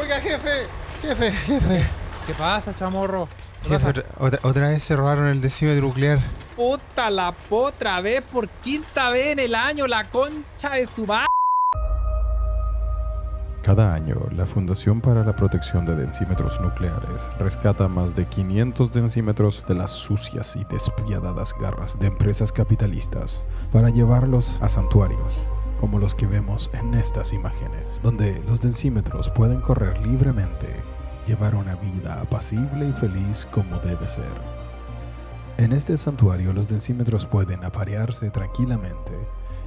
Oiga, jefe, jefe, jefe. ¿Qué pasa, chamorro? ¿Qué Jefe, pasa? otra, otra- otra vez se robaron el decímetro nuclear. Puta la potra vez por quinta vez en el año, la concha de su madre. Cada año, la Fundación para la Protección de Densímetros Nucleares rescata más de 500 densímetros de las sucias y despiadadas garras de empresas capitalistas para llevarlos a santuarios, como los que vemos en estas imágenes, donde los densímetros pueden correr libremente, llevar una vida apacible y feliz como debe ser. En este santuario los densímetros pueden aparearse tranquilamente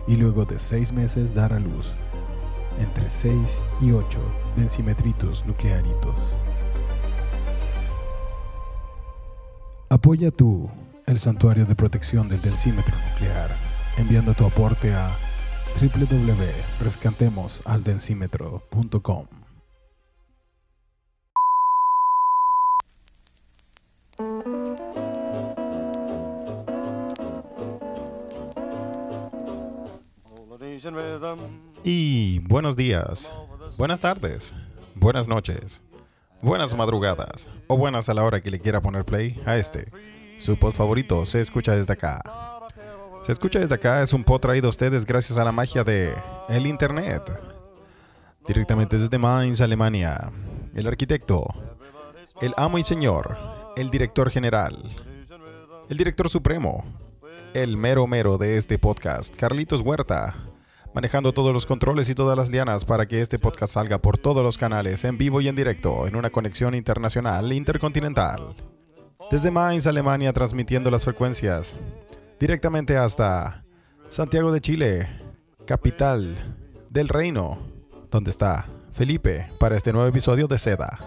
y luego de seis meses dar a luz entre 6 y 8 densimetritos nuclearitos. Apoya tú el Santuario de Protección del Densímetro Nuclear enviando tu aporte a rhythm. Y buenos días, buenas tardes, buenas noches, buenas madrugadas o buenas a la hora que le quiera poner play a este. Su pod favorito se escucha desde acá. Se escucha desde acá es un pod traído a ustedes gracias a la magia de el internet. Directamente desde Mainz, Alemania. El arquitecto, el amo y señor, el director general, el director supremo, el mero mero de este podcast, Carlitos Huerta, manejando todos los controles y todas las lianas para que este podcast salga por todos los canales, en vivo y en directo, en una conexión internacional intercontinental. Desde Mainz, Alemania, transmitiendo las frecuencias directamente hasta Santiago de Chile, capital del reino, donde está Felipe para este nuevo episodio de Seda.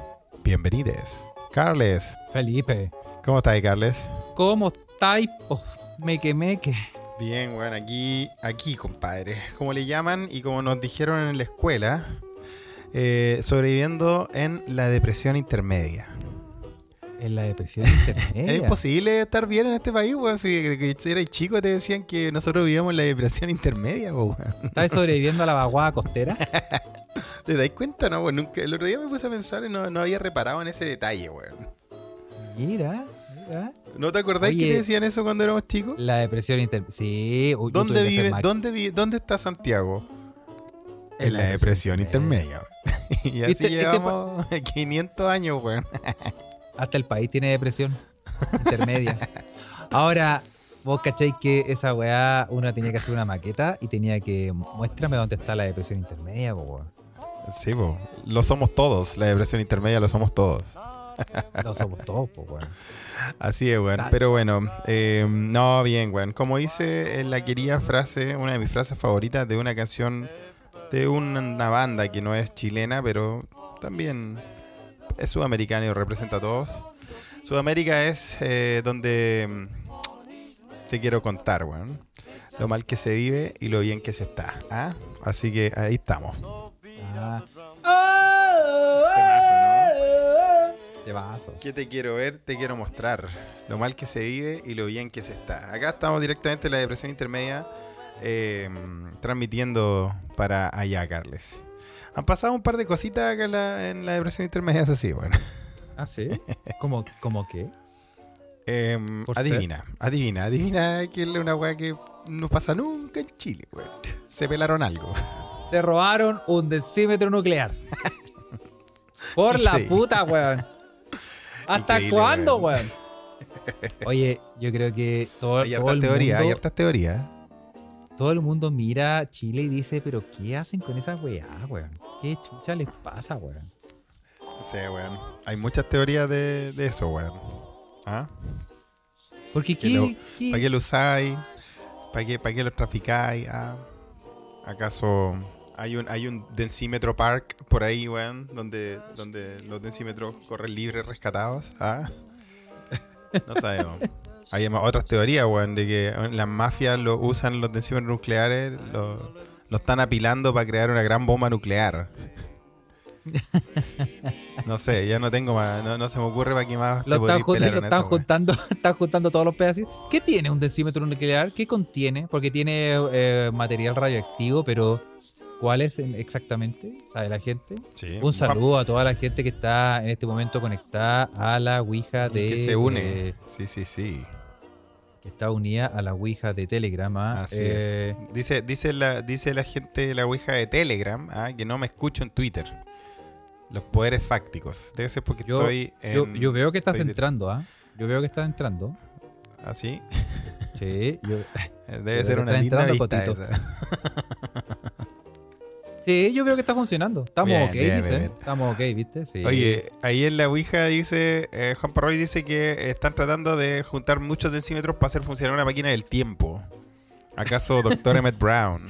Bienvenides. Carles, Felipe, ¿cómo estás, Carles? ¿cómo estáis? Oh, me quemé que. Bien, bueno, aquí, aquí, compadre. Como le llaman y como nos dijeron en la escuela, eh, sobreviviendo en la depresión intermedia. En la depresión Es intermedia. imposible estar bien en este país, weón. Si eras chico te decían que nosotros vivíamos en la depresión intermedia, weón. ¿Estás sobreviviendo a la vaguada costera? ¿Te dais cuenta, no? weón? Nunca, el otro día me puse a pensar y no, no había reparado en ese detalle, weón. Mira, mira. ¿No te acordáis que te decían eso cuando éramos chicos? La depresión intermedia. Sí, uy, ¿Dónde vive, dónde vive, dónde está Santiago? En la depresión intermedia. weón. y así Este- este llevamos 500 años, weón. Hasta el país tiene depresión intermedia. Ahora, vos cacháis que esa weá uno tenía que hacer una maqueta y tenía que muéstrame dónde está la depresión intermedia, po, weón. Sí, po. lo somos todos. La depresión intermedia lo somos todos. Lo somos todos, po, weón. Así es, weón. Pero bueno, eh, no, bien, weón. Como dice en la querida frase, una de mis frases favoritas de una canción de una banda que no es chilena, pero también es sudamericana y representa a todos. Sudamérica es eh, donde mm, te quiero contar, weón. Lo mal que se vive y lo bien que se está. ¿ah? Así que ahí estamos. Ah. Te. ¿Qué te quiero ver? Te quiero mostrar lo mal que se vive y lo bien que se está. Acá estamos directamente en la depresión intermedia, eh, transmitiendo para allá, Carles. Han pasado un par de cositas acá en la, en la depresión intermedia, eso sí, bueno. ¿Ah, sí? ¿Cómo, cómo qué? Eh, Por adivina, adivina, adivina que es una weá que no pasa nunca en Chile, weón. Se pelaron algo. Se robaron un decímetro nuclear. Por la puta, weón. ¿Hasta Increíble, cuándo, weón. weón? Oye, yo creo que todo, Hay todo hartas el teorías, hay mundo, hartas teorías. Todo el mundo mira a Chile y dice, pero ¿qué hacen con esa weá, weón? ¿Qué chucha les pasa, weón? Sí, weón. Hay muchas teorías de, de eso, weón. ¿Ah? Porque Que ¿qué, lo- qué- ¿Para qué lo usáis? ¿Para qué, para qué lo traficáis? Ah, ¿Acaso hay un, hay un densímetro park por ahí, weón? Donde, donde los densímetros corren libres rescatados. ¿Ah? No sabemos. Hay otras teorías, weón, de que las mafias lo usan los densímetros nucleares, lo, lo están apilando para crear una gran bomba nuclear. No sé, ya no tengo más, no, no se me ocurre para qué más Lo están, jun- están juntando, están juntando todos los pedacitos. ¿Qué tiene un decímetro nuclear? ¿Qué contiene? Porque tiene eh, material radioactivo, pero cuál es en- exactamente? ¿Sabe la gente? Sí. Un saludo a toda la gente que está en este momento conectada a la Ouija de. Que se une. eh, sí, sí, sí. que está unida a la Ouija de Telegram. ¿ah? Así Eh, es. Dice, dice, la, dice la gente de la Ouija de Telegram ah, que no me escucho en Twitter. Los poderes fácticos. Debe ser porque Yo- estoy en. yo, yo veo que estás entrando, ¿ah? Yo veo que estás entrando. Así. Sí, yo, Debe Yo ser una linda vista esa. sí, yo veo que está funcionando. Estamos Bien, ok, bien, bien. Estamos ok, ¿viste? Sí. Oye, ahí en la Ouija dice, eh, Juan Parroy dice que están tratando de juntar muchos decímetros para hacer funcionar una máquina del tiempo. ¿Acaso Doctor Emmett Brown?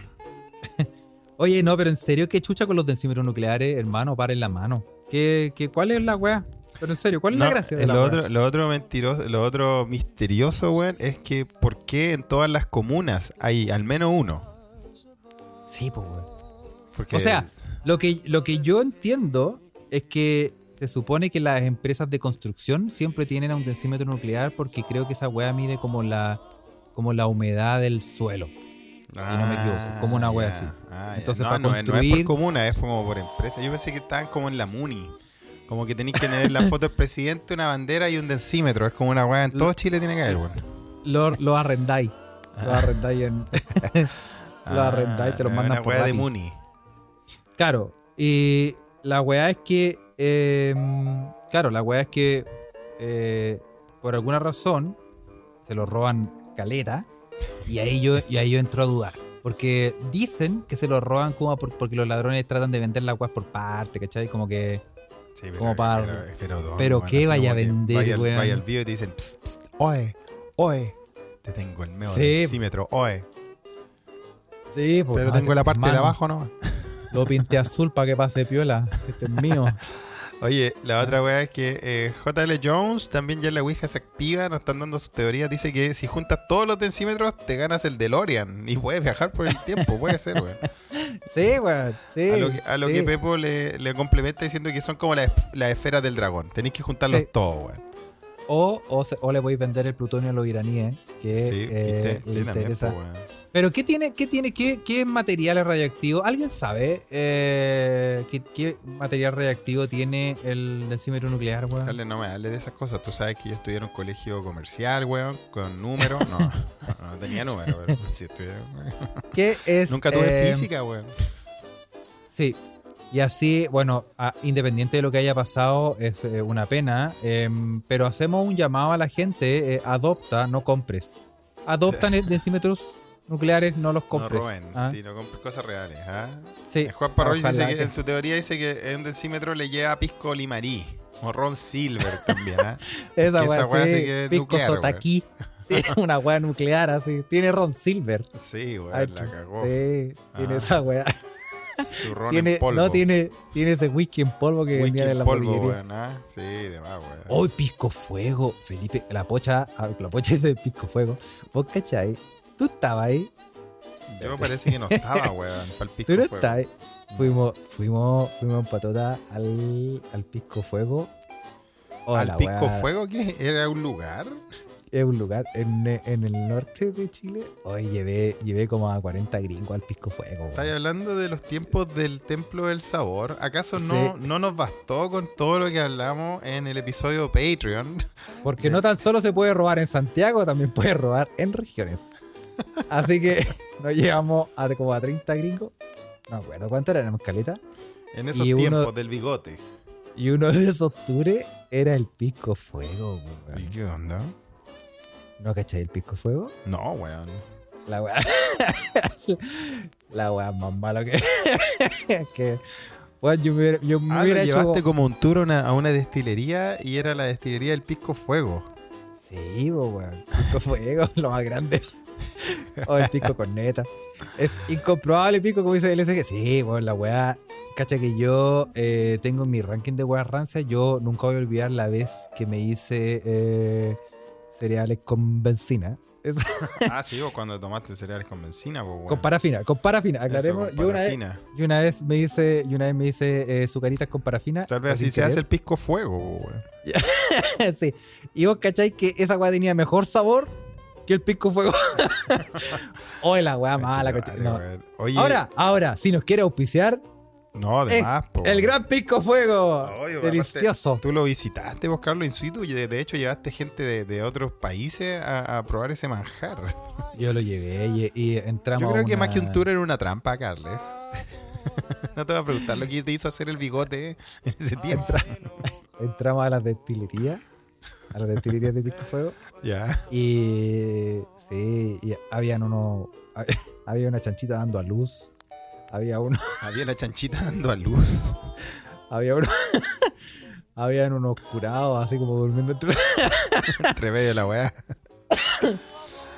Oye, no, pero en serio, ¿qué chucha con los densímetros nucleares, hermano? Paren la mano. ¿Qué, qué, ¿Cuál es la weá? Pero en serio, ¿cuál es No, la gracia de la lo, otro, lo otro mentiroso, lo otro misterioso, weón, es que ¿por qué en todas las comunas hay al menos uno? Sí, pues, weón. Porque O sea, lo que, lo que yo entiendo es que se supone que las empresas de construcción siempre tienen a un densímetro nuclear porque creo que esa weá mide como la, como la humedad del suelo. no me equivoco, como una wea ya. así. Ah. Entonces, no, para no, no es construir- por comuna, es como por empresa. Yo pensé que estaban como en la MUNI. Como que tenéis que tener la foto del presidente, una bandera y un densímetro. Es como una weá. En todo Chile tiene que haber, weón. Lo, lo arrendáis. Lo arrendáis en. lo arrendáis te lo Ah, mandan una por weá de. MUNI. Claro, y la weá es que. eh, claro, la weá es que. eh, por alguna razón. Se lo roban caleta. Y ahí yo, y ahí yo entro a dudar. Porque dicen que se lo roban como por- porque los ladrones tratan de vender la weá por parte, ¿cachai? Como que. Sí, pero, Como para- pero, pero, ¿dónde, pero weón? ¿qué Así vaya a que vender, vaya, al- weón? Vaya al y te dicen, psst, psst, oe, oe. Te tengo el medio Sí. densímetro, oe. Sí, pues, Pero no, tengo la parte de abajo nomás. Lo pinté azul para que pase piola. Este es mío. Oye, la otra weá es que eh, JL Jones también ya en la Ouija se activa, nos están dando sus teorías. Dice que si juntas todos los densímetros, te ganas el DeLorean y puedes viajar por el tiempo, puede ser, weón. Sí, weón. Sí. A lo que, a lo sí. que Pepo le, le complementa diciendo que son como las, las esferas del dragón. Tenéis que juntarlos Sí. todos, weón. O, o, o le podéis vender el plutonio a los iraníes, que Sí, eh, viste, le sí, también, interesa. Pero ¿qué tiene, qué tiene, qué, qué material radioactivo? ¿Alguien sabe eh, qué, qué material radioactivo tiene el densímetro nuclear, weón? Dale, no me hables de esas cosas. Tú sabes que yo estudié en un colegio comercial, weón, con números. No, no, no tenía números, pero sí estudié. ¿Qué es? Nunca tuve eh, física, weón. Sí. Y así, bueno, a- independiente de lo que haya pasado, es eh, una pena, em, pero hacemos un llamado a la gente, eh, adopta, no compres. Adoptan densímetros nucleares, no los No compres. roben, ¿ah? sí, no compres cosas reales. ¿ah? Sí. Eh, Juan Parroy dice que, que- en su teoría dice que en un decímetro le lleva pisco limarí. O Ron Silver también, ¿ah? Esa weá, weá sí, que Pisco nuclear, Sotaquí. Una weá nuclear así. Tiene Ron Silver. Sí, weón, Ay, la cagó. Sí, tiene Ah. esa weá. Su ron Tiene, en polvo. no, tiene, tiene ese whisky en polvo que vendían en la polvo, weón, ¿ah? Sí, de más, weón. ¡Hoy pisco fuego! Felipe, la pocha, ah, la pocha dice pisco fuego. ¿Vos cachai? ¿Tú estabas ahí? Yo parece que no estaba, weón, para el pisco ¿Tú no estabas ahí? Fuimos, fuimos, fuimos en patota al, al pisco fuego. Oh, ¿Al pisco weá, fuego qué? ¿Era un lugar? Es un lugar en, en el norte de Chile. Hoy llevé, llevé como a 40 gringos al pisco fuego. weón. ¿Estáis hablando de los tiempos del Templo del Sabor? ¿Acaso no, Sí. no nos bastó con todo lo que hablamos en el episodio Patreon? Porque no tan solo se puede robar en Santiago, también puede robar en regiones. Así que nos llevamos a como a 30 gringos. No me acuerdo cuánto eran en caleta. En esos Y uno- tiempos del bigote. Y uno de esos tours era el pisco fuego. ¿Y weón. qué onda? ¿No cachai el pisco fuego? No, weón. La weá. La weá más malo que. que weón, yo me hubiera, yo me Ah, lo hubiera hecho. llevaste como un tour a una, a una destilería y era la destilería del Pisco Fuego. Sí, weón. Pisco fuego, lo más grande. o el pisco corneta. Es incomprobable el pisco, como dice el SG. Sí, weón, la weá. Cacha que yo eh, tengo en mi ranking de weas rancias. Yo nunca voy a olvidar la vez que me hice eh, cereales con benzina. Ah, sí, vos cuando tomaste cereales con benzina, pues, weón. con parafina, con parafina, Eso, aclaremos. yo, una vez, yo una vez me hice, y una vez me hice eh, sucaritas con parafina. Tal vez así se hace el Pisco Fuego, weón. sí. Y vos cacháis que esa weá tenía mejor sabor que el pisco fuego. Oye, la weá mala. Vale, no. Oye, Ahora, ahora, si nos quiere auspiciar, no, es además, po, el gran pisco fuego. Oye, aparte, Delicioso. Tú lo visitaste, vos, Carlos, in situ, y de, de hecho llevaste gente de, de otros países a, a probar ese manjar. Yo lo llevé y, y entramos Yo creo que más que un tour era una trampa, Carles. no te voy a preguntar lo que te hizo hacer el bigote en ese tiempo. Entramos a las destilerías, a las destilerías de pisco fuego. Ya. Y sí, y habían unos. Había una chanchita dando a luz. Había uno. Había una chanchita dando a luz. Había uno. Habían unos curados así como durmiendo entre. Entre medio de la weá.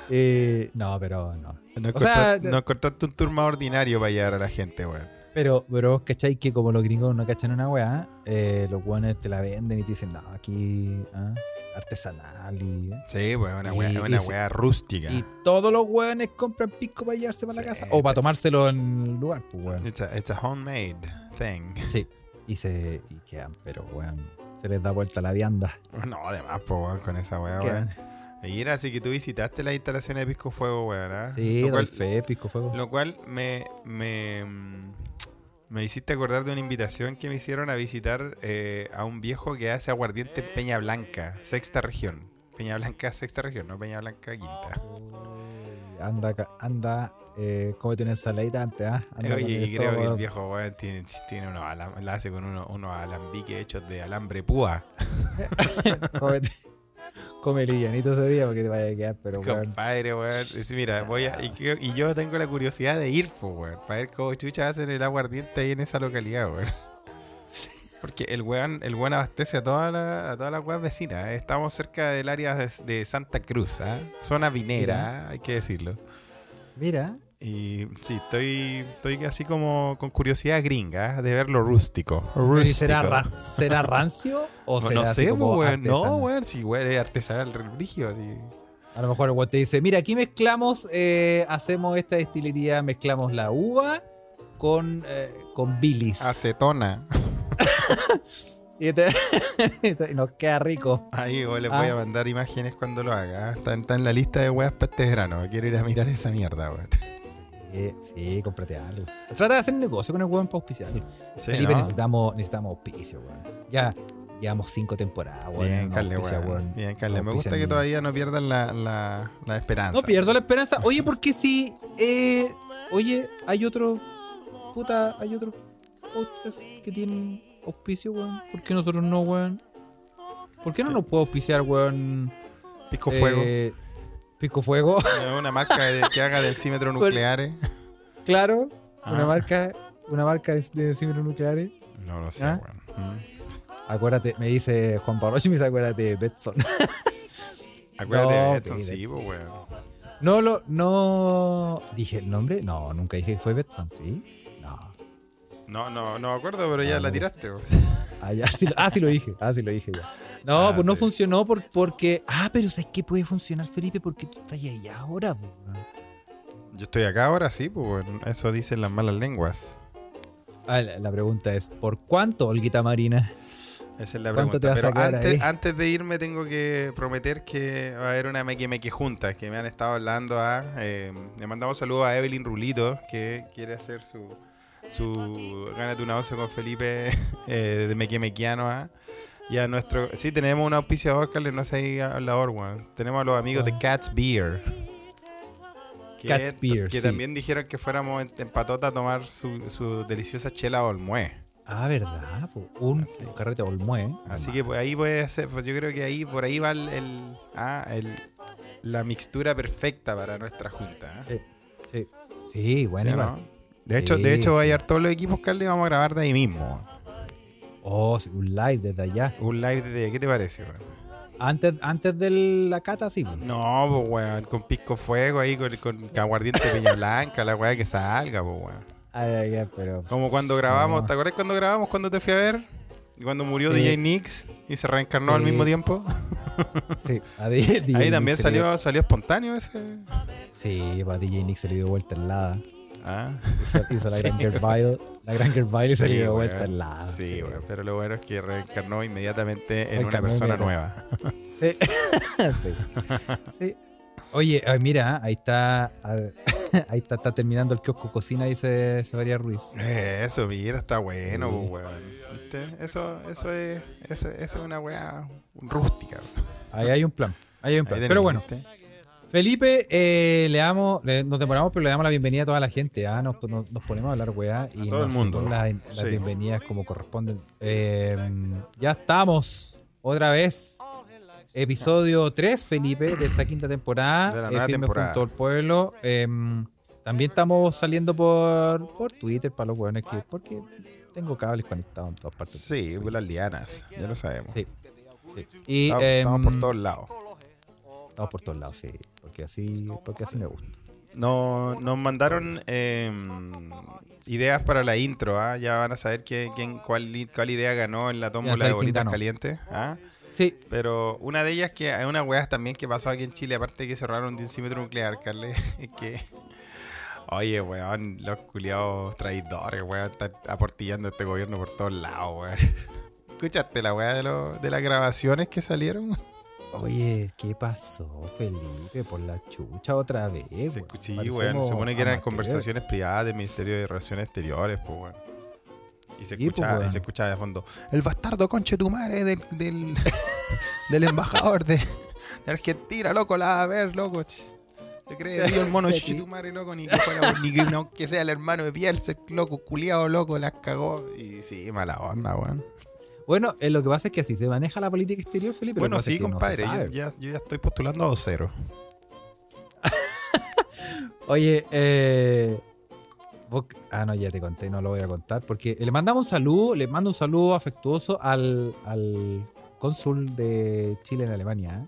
Eh, no, pero no. No, O sea, no encontraste un tour más ordinario para llevar a la gente, weón. Pero, pero vos cacháis que como los gringos no cachan una weá, eh, los guanes te la venden y te dicen, no, aquí ah, artesanal y. Sí, pues una Y- weá, y una se- weá rústica. Y todos los weones compran pisco para llevarse para la casa. O para tomárselo en el lugar, pues weón. It's a, it's a homemade thing. Sí. Y se. Y quedan, pero weón. Se les da vuelta la vianda. No, además, po, weón, con esa weá, weón. Y era así que tú visitaste las instalaciones de Pisco Fuego, weón, ¿ah? Sí, lo, cual, fe, pisco fuego. lo cual me, me, mm, me hiciste acordar de una invitación que me hicieron a visitar eh, a un viejo que hace aguardiente en Peña Blanca, sexta región. Peña Blanca, sexta región, no Peña Blanca, quinta. Uy, Anda, anda, eh, cómete una ensaladita antes, ¿ah? Anda con Oye, y creo que el viejo weón tiene, tiene unos la hace con unos, unos alambiques hechos de alambre púa. cómete, come livianito ese día porque te vaya a quedar, pero weón. Compadre, weón. Mira, voy a, y, yo tengo la curiosidad de ir, pues, weón, para ver cómo chucha hacen el aguardiente ahí en esa localidad, weón. Porque el weón, el weón abastece a todas las a todas las weas vecinas. ¿eh? Estamos cerca del área de, de Santa Cruz, ¿ah? Zona vinera, hay que decirlo. Mira, Y sí, estoy, estoy así como con curiosidad gringa ¿ah? de ver lo rústico. pero ¿y Rústico. será, ra- será rancio o No, será no así sé, como weón. No, artesanal? weón. Sí, weón, es artesanal, el brígido, así. A lo mejor el weón te dice, mira, aquí mezclamos, eh, hacemos esta destilería, mezclamos la uva con, eh, con bilis. Acetona. Y, te- y nos queda rico. Ahí les Ah. voy a mandar imágenes cuando lo haga. ¿ah? Está, está en la lista de weas para este verano. Quiero ir a mirar esa mierda, weón. Sí, sí, cómprate algo. Trata de hacer negocio con el weón para auspiciarlo. Sí, Felipe, ¿no? necesitamos, necesitamos auspicio, weón. Ya llevamos cinco temporadas, weón. Bien, no Carle, auspicia, weón. weón. Bien, Carle. No Me gusta que todavía no pierdan la, la, la esperanza. No pierdo la esperanza. Oye, porque si. Eh, oye, hay otro. Puta, hay otro podcast que tienen auspicio, weón. ¿Por qué nosotros no, weón? ¿Por qué no nos puede auspiciar, weón? Pico Fuego. Pico Fuego, una marca de- que haga densímetros nucleares. claro. Una Ah. marca. Una marca de, de decímetros nucleares. No lo sé, ¿Ah? weón. Mm. Acuérdate, me dice Juan Pablo y me dice acuérdate de Betson. Acuérdate No, de Edson, sí, sí, Edson. pues. No lo, no. ¿Dije el nombre? No, nunca dije que fue Betson, ¿sí? No. No, no, no me acuerdo, pero ya Ah, la tiraste, weón. Ah, ya, sí, lo- ah, sí lo dije. Ah, sí lo dije ya. No, Ah, pues no sí. funcionó por, porque. Ah, pero ¿sabes qué puede funcionar, Felipe? Porque tú estás allá ahora, po. Yo estoy acá ahora, sí, pues. Eso dicen las malas lenguas. Ah, la, la pregunta es: ¿por cuánto, Olguita Marina? Esa es la ¿Cuánto pregunta. te vas a Pero quedar antes, ahí? antes de irme tengo que prometer que va a haber una meque junta que me han estado hablando a. eh, le mandamos saludos a Evelyn Rulito que quiere hacer su su gánate una once con Felipe eh, de meque mequiano a. Y a nuestro. Sí, tenemos un auspiciador, Carles, no sé hablador, weón. Tenemos a los amigos de Ah. Cats Beer. Que, Cats Beer, que sí. también dijeron que fuéramos en, en patota a tomar su, su deliciosa chela Olmué. Ah, ¿verdad? po? Un, Así. carrete Olmué. Así que pues, ahí puede ser, pues yo creo que ahí por ahí va el, el- ah, el- la mixtura perfecta para nuestra junta. ¿ah? Sí, sí. Sí, bueno, ¿Sí no? De hecho, Sí, de hecho va a sí. llegar todos los equipos, Carly, y vamos a grabar de ahí mismo. Oh, sí, un live desde allá. Un live de ¿qué te parece, weón? Antes, antes de la cata, sí. po. No, pues weón, con pisco fuego ahí, con, con aguardiente peña blanca, la weá que salga, pues weón. Ay, ay, ay, pero. Como cuando grabamos, No. ¿te acuerdas cuando grabamos cuando te fui a ver? Y cuando murió Sí. DJ Nix y se reencarnó al Sí. mismo tiempo. Sí, a DJ DJ Ahí también Nick salió, salió espontáneo ese. Sí, para DJ Nick se le dio vuelta el lada. Ah. Hizo, hizo la Sí, gran. Gervile. La gran Gervile y se le dio vuelta el lada. Sí, weón, pero lo bueno es que reencarnó inmediatamente en una persona nueva. Sí. sí. Sí. Oye, ay, mira, ahí está, ah, ahí está, está terminando el kiosco cocina, dice Severia Ruiz. Eh, Eso, mira, está bueno, Sí. weón. ¿Viste? Eso, eso es, eso, eso es una weá rústica. Ahí hay un plan, ahí hay un plan. Pero bueno, ¿viste? Felipe, eh, le damos, le- nos demoramos, pero le damos la bienvenida a toda la gente. ¿ah? Nos, nos- nos ponemos a hablar, weá, y A todo el mundo. hacemos Las, Sí. bienvenidas como corresponden. Eh, ya estamos, otra vez. Episodio 3, Felipe, de esta quinta temporada. De la eh, firme temporada. junto al pueblo. Eh, también estamos saliendo por, por Twitter para los weones que. Porque tengo cables conectados en todas partes. Sí, las lianas, ya lo sabemos. Sí. sí. Y, estamos, estamos por em, todos lados. Estamos por todos lados, sí. Porque así, porque así me gusta. No, nos mandaron eh, ideas para la intro, ¿ah? Ya van a saber qué, quién, cuál, cuál idea ganó en la tómbola de quién bolitas calientes, ¿ah? Sí, Pero una de ellas que hay una weá también que pasó aquí en Chile, aparte de que cerraron un densímetro nuclear, Carle, es que. Oye, weón, los culiados traidores, weón, están aportillando este gobierno por todos lados, weón. ¿Escuchaste la weá de, lo- de las grabaciones que salieron? Oye, ¿qué pasó, Felipe? Por la chucha otra vez. Se escu- sí, Parecemos weón, se supone que eran amateur. conversaciones privadas del Ministerio de Relaciones Exteriores, pues, weón. Y se Sí, escuchaba, pues, y se escuchaba de fondo, el bastardo conche tu madre del, del, del embajador de, de Argentina, loco, la va a ver, loco. ch. ¿Te crees Dios el mono chitumare, loco? Ni que fuera, ni que no, que sea el hermano de Bielsa, loco, culiado, loco, las cagó. Y sí, mala onda, weón. Bueno, eh, lo que pasa es que así se maneja la política exterior, Felipe. Bueno, sí, no compadre, yo, ya, yo ya estoy postulando a cero. Oye, eh. vos- Ah, no, ya te conté, no lo voy a contar. Porque le mandamos un saludo, le mando un saludo afectuoso al, al cónsul de Chile en Alemania.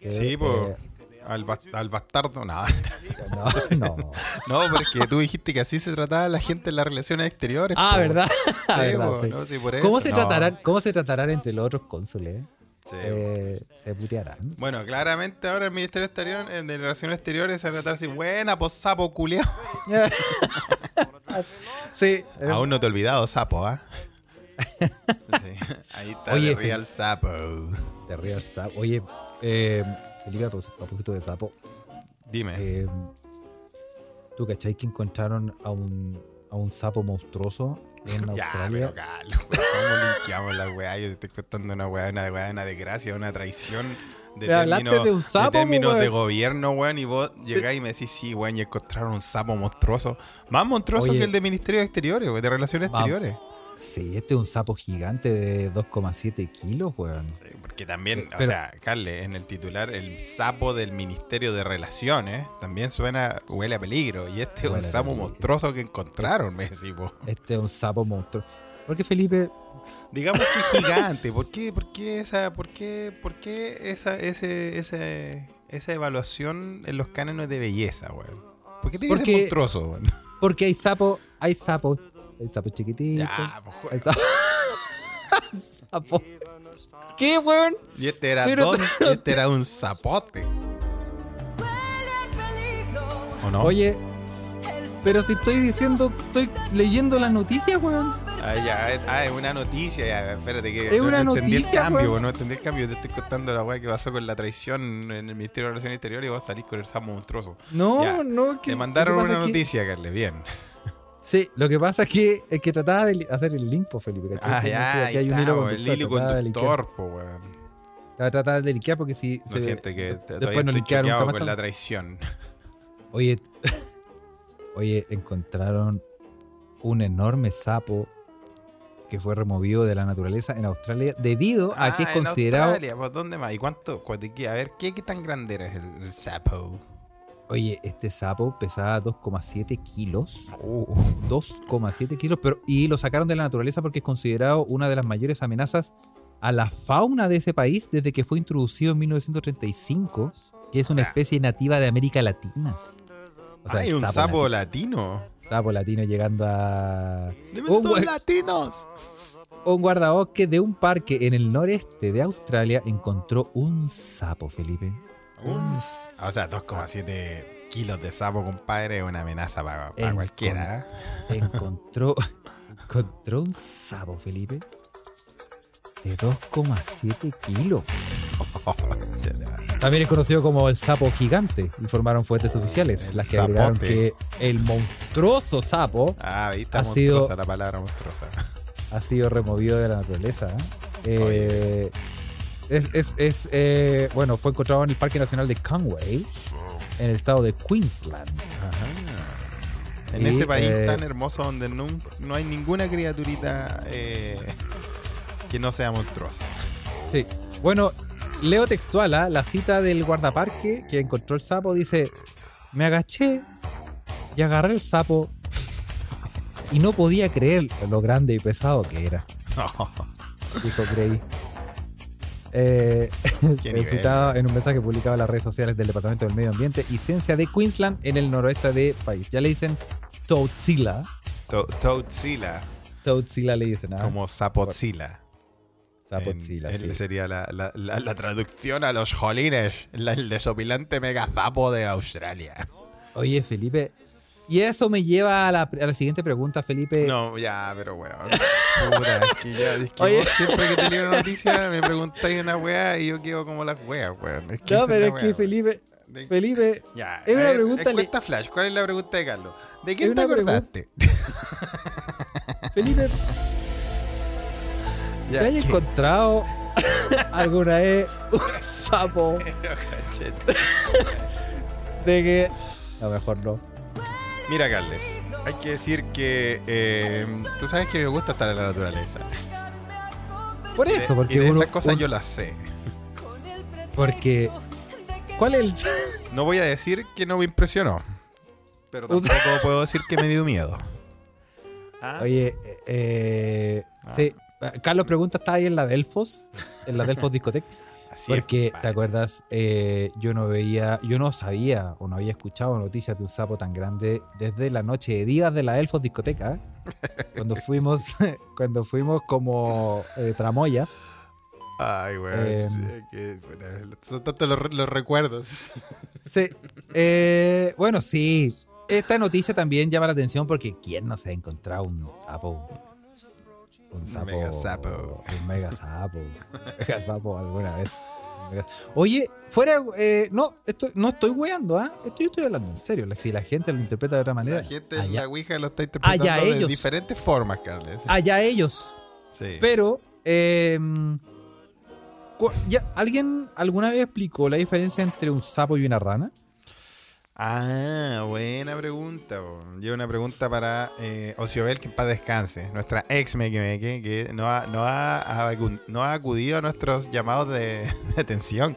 ¿eh? Sí, pues, al, bas- al bastardo, nada. no, no. No, pero es que tú dijiste que así se trataba la gente en las relaciones exteriores. Ah, po. ¿verdad? Sí, ¿verdad? po, sí. no, sí, por ¿Cómo eso, se, tratarán, ¿Cómo se tratarán entre los otros cónsules? Sí. Eh, se putearán. Bueno, claramente ahora el Ministerio Exterior, eh, de Relaciones Exteriores se va a tratar así, buena, pues sapo culiao. sí. eh, Aún no te he olvidado, sapo, ¿ah? Sí, Ahí está Oye, el real sapo. de Real Sapo. Oye, eh, Felipe, a propós- a propósito de sapo, Dime. eh, ¿tú cachai que encontraron a un, a un sapo monstruoso en ya, Australia? pero Carlos, weón, ¿cómo linkeamos la weá? Yo te estoy contando una weá, una weá, una desgracia, una traición de Me términos, de un sapo, términos po, de gobierno, weón, y vos llegáis y me decís, sí, weón, y encontraron un sapo monstruoso. Más monstruoso Oye. que el de Ministerio de Exteriores, weón, de Relaciones. Exteriores. Sí, este es un sapo gigante de 2,7 kilos, weón. Sí, porque también, Eh, o pero- sea, Carle, en el titular, el sapo del Ministerio de Relaciones también suena, huele a peligro. Y este es un sapo peligro. monstruoso que encontraron, me decís vos. Este es un sapo monstruoso. Porque Felipe, Digamos que es gigante. ¿Por qué, por qué esa, por qué, por qué esa, ese, ese, esa evaluación en los cánones de belleza, weón? ¿Por qué tiene que ser monstruoso, weón? porque hay sapos, hay sapos, hay sapos chiquititos. Ya, pues, sapos. sapo. ¿Qué, weón? Y este era, Pero- don- este era un zapote. ¿O no? Oye, pero si estoy diciendo, estoy leyendo las noticias, weón. Ah, ya, eh, ah, es una noticia, ya, espérate que Es no una entendí noticia, el cambio, weón. no entendí el cambio, te estoy contando la weá que pasó con la traición en el Ministerio de Relaciones Exteriores y vos salís con el sapo monstruoso. No, Ya, no, que Te mandaron una es que- noticia, Carles, bien. Sí, lo que pasa es que, es que trataba de hacer el link, pues, Felipe. ¿cachai? Ah, ya, aquí hay un está, hilo weón, el conductor. hilo conductor, po, weón. Estaba tratando de linkear porque si No siente que después no linkearon choqueado nunca más con la traición. Oye, oye, encontraron un enorme sapo que fue removido de la naturaleza en Australia debido a que es Ah, en considerado. Australia, pues, ¿dónde más? ¿Y cuánto? A ver, ¿qué, qué tan grande era el, el sapo? Oye, este sapo pesaba 2,7 kilos. Uh, 2,7 kilos, pero y lo sacaron de la naturaleza porque es considerado una de las mayores amenazas a la fauna de ese país desde que fue introducido en 1935, que es una sea- especie nativa de América Latina. O sea, Hay un sapo, lati- latino. sapo latino llegando a Dime, un, son latinos. un guardabosque de un parque en el noreste de Australia encontró un sapo, Felipe. Un- o sea, 2,7 kilos de sapo, compadre, es una amenaza para, cualquiera. ¿eh? Encontró, encontró un sapo, Felipe, de 2,7 kilos. También es conocido como el sapo gigante, informaron fuentes oficiales, El las que agregaron zapote. que el monstruoso sapo Ah, ahí está Ha monstruosa sido- la palabra monstruosa. ha sido removido de la naturaleza. ¿eh? Es, es- es, eh, bueno, fue encontrado en el Parque Nacional de Conway, en el estado de Queensland. Ajá. En Y, ese país eh, tan hermoso donde no, no hay ninguna criaturita eh, que no sea monstruosa. Sí. Bueno, leo textual, ¿ah? la cita del guardaparque que encontró el sapo dice, me agaché y agarré el sapo y no podía creer lo grande y pesado que era, dijo Gray. Eh, citado en un mensaje publicado en las redes sociales del Departamento del Medio Ambiente y Ciencia de Queensland en el noroeste del país. Ya le dicen Toadzilla. To- Toadzilla, Toadzilla le dicen, ¿ah? como Zapotzilla. Sapotzilla, En- sí. en- Sería la, la- la- la traducción a los jolines, el desopilante megazapo de Australia. Oye, Felipe. Y eso me lleva a la, a la siguiente pregunta, Felipe. No, ya, pero weón. Puta, es que ya, es que vos siempre que te leo noticia me preguntáis una weá y yo quedo como las weas, weón. Es que No, pero es que Felipe, De- Felipe, Ya, es una ver, pregunta le- Encuesta Flash, ¿cuál es la pregunta de Carlos? ¿De quién te pregunta- acordaste? Felipe, Ya, ¿te has ¿qué? encontrado alguna vez un sapo de que... A lo mejor no. Mira, Carles, hay que decir que eh, tú sabes que me gusta estar en la naturaleza. Por Y de- eso, y porque de uno... esas cosas un- yo las sé. Porque... ¿Cuál es el... No voy a decir que no me impresionó, pero tampoco puedo decir que me dio miedo. ¿Ah? Oye, eh, sí, Carlos pregunta, ¿está ahí en la Delfos? En la Delfos Discoteca. Así es, Porque, ¿te acuerdas? Eh, yo no veía, yo no sabía o no había escuchado noticias de un sapo tan grande desde la noche de días de la Elfos Discoteca. ¿eh? Cuando fuimos, cuando fuimos como eh, tramoyas. Ay. Eh, que, puta, son tantos los, los recuerdos. Sí. Bueno, sí. Esta noticia también llama la atención porque ¿quién no se ha encontrado un sapo? Un sapo. mega sapo. Un mega sapo. Un mega sapo alguna vez. Oye, fuera. eh, no, esto, no estoy weando, ¿ah? Esto yo estoy hablando en serio. Si la gente lo interpreta de otra manera. La gente en allá, la Ouija lo está interpretando Allá de diferentes formas, Carles. allá ellos. Sí. Pero, eh, cu- ya, ¿alguien alguna vez explicó la diferencia entre un sapo y una rana? Ah, buena pregunta. Yo una pregunta para eh, Ociobel, que en paz descanse. Nuestra ex Mequemeque, que no ha, no, ha, acu- no ha acudido a nuestros llamados de, de atención.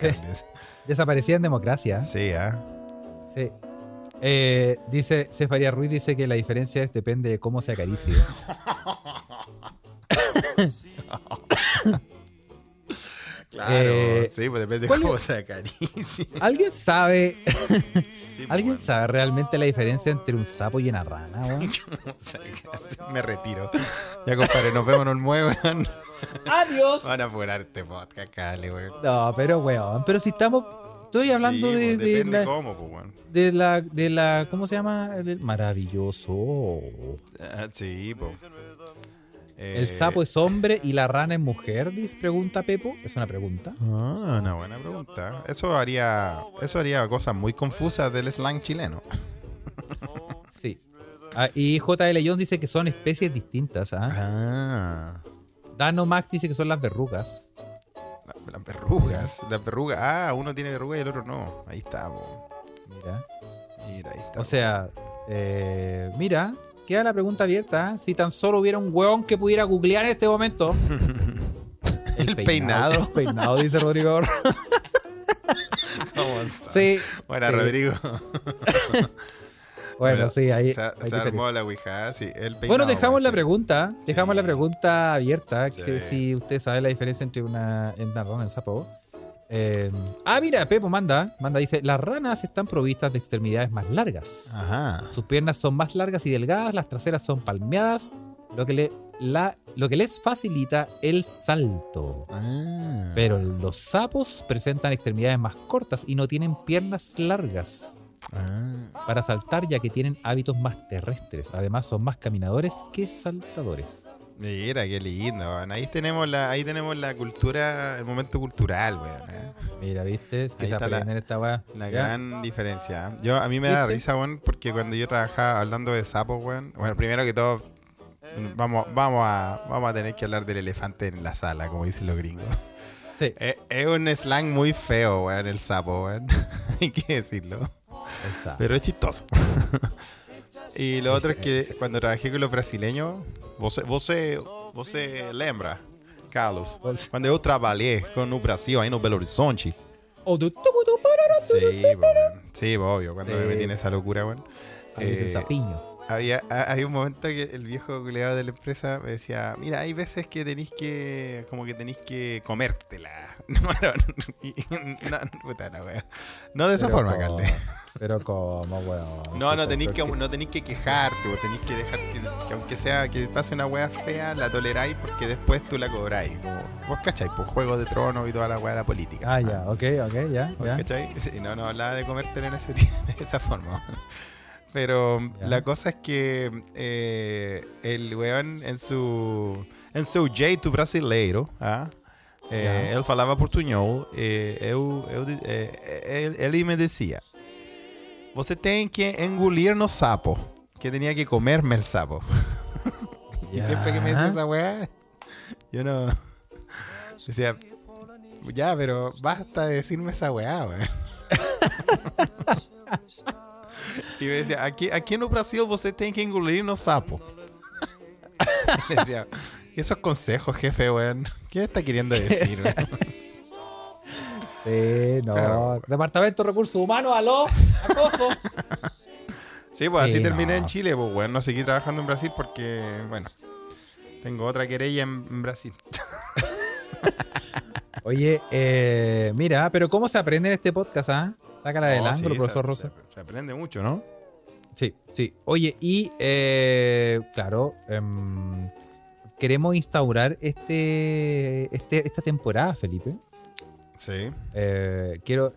Desaparecida en democracia. Sí, ¿ah? Sí. Eh, dice, Cefaria Ruiz dice que la diferencia es depende de cómo se acaricie. Claro, Eh, sí, pues depende de ¿cuál cómo se acaricie. ¿Alguien sabe, Sí, ¿alguien bueno. sabe realmente la diferencia entre un sapo y una rana? weón? Me retiro. Ya, compadre, nos vemos en un weón. ¡Adiós! Van a apurar este podcast, Cale, weón. No, pero weón, pero si estamos... Estoy hablando Sí, de, pues, de la, cómo, pues, de la... de la... ¿Cómo se llama? Del maravilloso. Ah, sí, pues. ¿El sapo es hombre y la rana es mujer? Dice, pregunta Pepo. Es una pregunta. Ah, una buena pregunta. Eso haría, eso haría cosas muy confusas del slang chileno. Sí. Ah, y JL Jones dice que son especies distintas. ¿ah? Ah, Dano Max dice que son las verrugas. la- las verrugas. Las verrugas. Ah, uno tiene verruga y el otro no. Ahí está, po. Mira. Mira, ahí está. O sea, eh, mira, queda la pregunta abierta. ¿eh? Si tan solo hubiera un hueón que pudiera googlear en este momento. El peinado. El peinado, dice Rodrigo. Vamos. sí. Buena, sí. Rodrigo. Bueno, Bueno, sí, ahí. se, armó la ouija, sí. El peinado, Bueno, dejamos la pregunta. Dejamos la pregunta abierta. que si usted sabe la diferencia entre una, una rana y un sapo. Eh, ah, mira, Pepo manda. Manda, dice: Las ranas están provistas de extremidades más largas. Ajá. Sus piernas son más largas y delgadas, las traseras son palmeadas, lo que, le, la, lo que les facilita el salto. Ah. Pero los sapos presentan extremidades más cortas y no tienen piernas largas Ah. para saltar ya que tienen hábitos más terrestres. Además son más caminadores que saltadores. Mira, qué lindo, weón. Ahí tenemos la, ahí tenemos la cultura, el momento cultural, weón. ¿eh? Mira, ¿viste? Es que Ahí se está la- aprende en esta weá. La ¿Ya? gran diferencia. Yo, a mí me da risa, weón, porque cuando yo trabajaba hablando de sapos, weón. Bueno, primero que todo, vamos, vamos, a, vamos a tener que hablar del elefante en la sala, como dicen los gringos. Sí, Es, es un slang muy feo, weón, el sapo, weón. Hay que decirlo. Pero es chistoso. y lo otro es que cuando trabajé con los brasileños, você, você, você lembra, Carlos, quando eu trabalhei com- no Brasil, aí no Belo Horizonte. Oh. Sí, weón. sí, obvio, cuando Sí. me metí en esa locura, dice Eh, sapiño. Había, ha- hay un momento que el viejo culeado de la empresa me decía, mira, hay veces que tenéis que, como que tenéis que comértela. No, no, no, puta la wea. No de esa Pero forma, cómo, Carle. Pero como, weón. No, no tenéis que, no tenéis que quejarte, vos tenéis que dejar que, que aunque sea que pase una wea fea, la toleráis porque después tú la cobráis. Como, vos cachai, pues Juego de Tronos y toda la wea de la política. Ah, ya, ok, ok, ya, ¿Vos ya. ¿Cachai? Sí, no, no hablaba de comértela en ese, de esa forma. Pero la cosa es que eh, el weón en su en seu jeito brasileiro, ah, eh, Ya. ele falava portunhol, eh, eu, eu, eh, ele, me decía, você tem que engolir no sapo, que tenía que comerme el sapo. Y siempre que me Ya. esa weá, yo no. Decía, ya, pero basta de decirme esa weá, weón. y me decía, aquí, aquí no Brasil você tem que engolir no sapo. Y le decía, "¿Y esos consejos, jefe, weón. ¿Qué está queriendo decir? Sí, no. Departamento de Recursos Humanos, aló, acoso. Sí, pues así Sí, terminé en Chile, pues, weón. No seguí trabajando en Brasil porque, bueno, tengo otra querella en, en Brasil. Oye, eh, mira, pero ¿cómo se aprende en este podcast, ah? Sácala del No, ángulo, sí, profesor se- Rosa. Se, se aprende mucho, ¿no? Sí, sí. Oye, y eh, claro, em, queremos instaurar este, este, esta temporada, Felipe. Sí. Eh, quiero,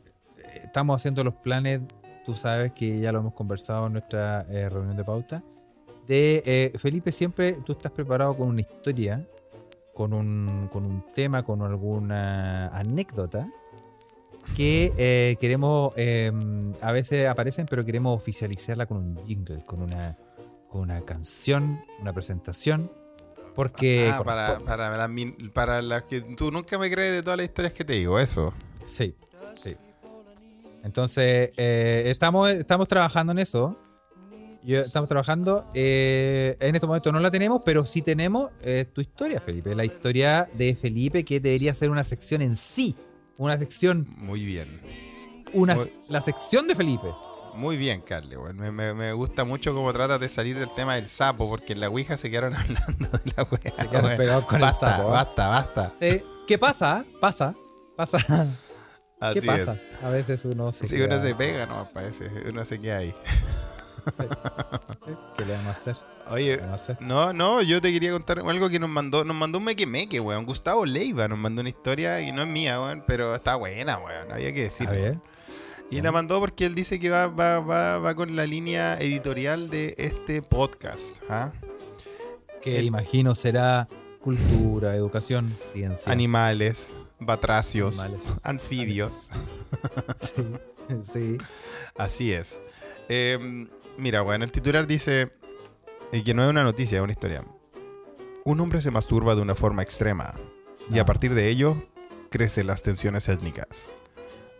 estamos haciendo los planes, tú sabes que ya lo hemos conversado en nuestra eh, reunión de pauta. De eh, Felipe, siempre tú estás preparado con una historia, con un, con un tema, con alguna anécdota que eh, queremos, eh, a veces aparecen, pero queremos oficializarla con un jingle, con una, con una canción, una presentación. Porque. Ah, para, para, las para las que tú nunca me crees de todas las historias que te digo, eso. Sí, sí. Entonces, eh, estamos, estamos trabajando en eso. Yo- estamos trabajando. eh, en este momento no la tenemos, pero sí tenemos eh, tu historia, Felipe. La historia de Felipe, que debería ser una sección en sí. Una sección. Muy bien. Una, Muy- la sección de Felipe. Muy bien, Carly. Me, me- me gusta mucho cómo tratas de salir del tema del sapo, porque en la Ouija se quedaron hablando de la wea. quedaron weón. pegados con el basta, sapo, ¿eh? Basta, basta. Sí. ¿Qué pasa? Pasa. Pasa. Así ¿Qué pasa? es. A veces uno se. Si queda- uno se pega, no, parece. Uno se queda ahí. Sí. ¿Qué le vamos a hacer? ¿Qué Oye, no, no, yo te quería contar algo que nos mandó, nos mandó un meque meque, weón. Gustavo Leiva nos mandó una historia y no es mía, weón, pero está buena, weón. Había que decirlo. Y la mandó porque él dice que va, va, va, va con la línea editorial de este podcast. ¿ah? Que El- imagino será cultura, educación, ciencia. Animales, batracios, Animales. anfibios. Sí, sí. Así es. Eh, mira, bueno, el titular dice eh, que no es una noticia, es una historia. Un hombre se masturba de una forma extrema y a No. partir de ello crecen las tensiones étnicas.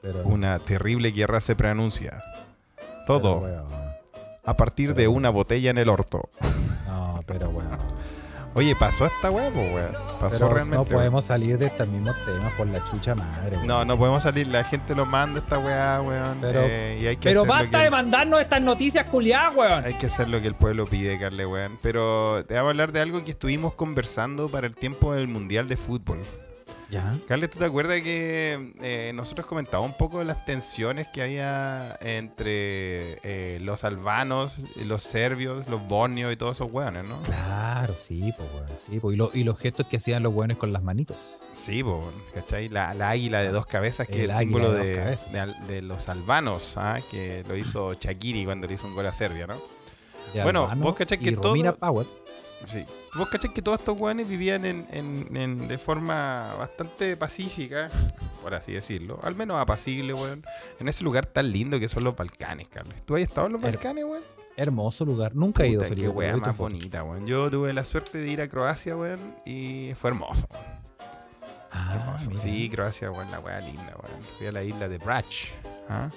Pero, Una terrible guerra se preanuncia. Todo pero, a partir de una botella en el orto. no, pero weón. Oye, pasó esta huevo, weón. Pasó Pero realmente. no podemos salir de estos mismos temas por la chucha madre. weón. No, no podemos salir. La gente lo manda esta weá, weón. Pero- eh, y hay que Pero hacer lo basta que- de mandarnos estas noticias culiadas, weón. Hay que hacer lo que el pueblo pide, Carle, weón. Pero te voy a hablar de algo que estuvimos conversando para el tiempo del Mundial de Fútbol. Ya. Carles, ¿tú te acuerdas que eh, nosotros comentábamos un poco de las tensiones que había entre eh, los albanos, los serbios, los bosnios y todos esos weones, ¿no? Claro, sí, pues. Sí, po. Y, lo- y los gestos que hacían los weones con las manitos. Sí, po, ¿cachai? La, la águila de dos cabezas, que El es el símbolo de los albanos, ¿ah? que lo hizo Shakiri cuando le hizo un gol a Serbia, ¿no? Bueno, vos cachai que todo- Power. Sí. Vos cachás que todos estos weones vivían en, en- en- de forma bastante pacífica, por así decirlo. Al menos apacible, weón. En ese lugar tan lindo que son los Balcanes, Carlos. ¿Tú has estado en los Her- Balcanes, weón? Hermoso lugar. Nunca he ido, Felipe. Qué weá más bonita, weón. Yo tuve la suerte de ir a Croacia, weón, y fue hermoso. Ah, Hermoso. mira. Sí, Croacia, weón, la weá linda, weón. Fui a la isla de Brač. ¿ah?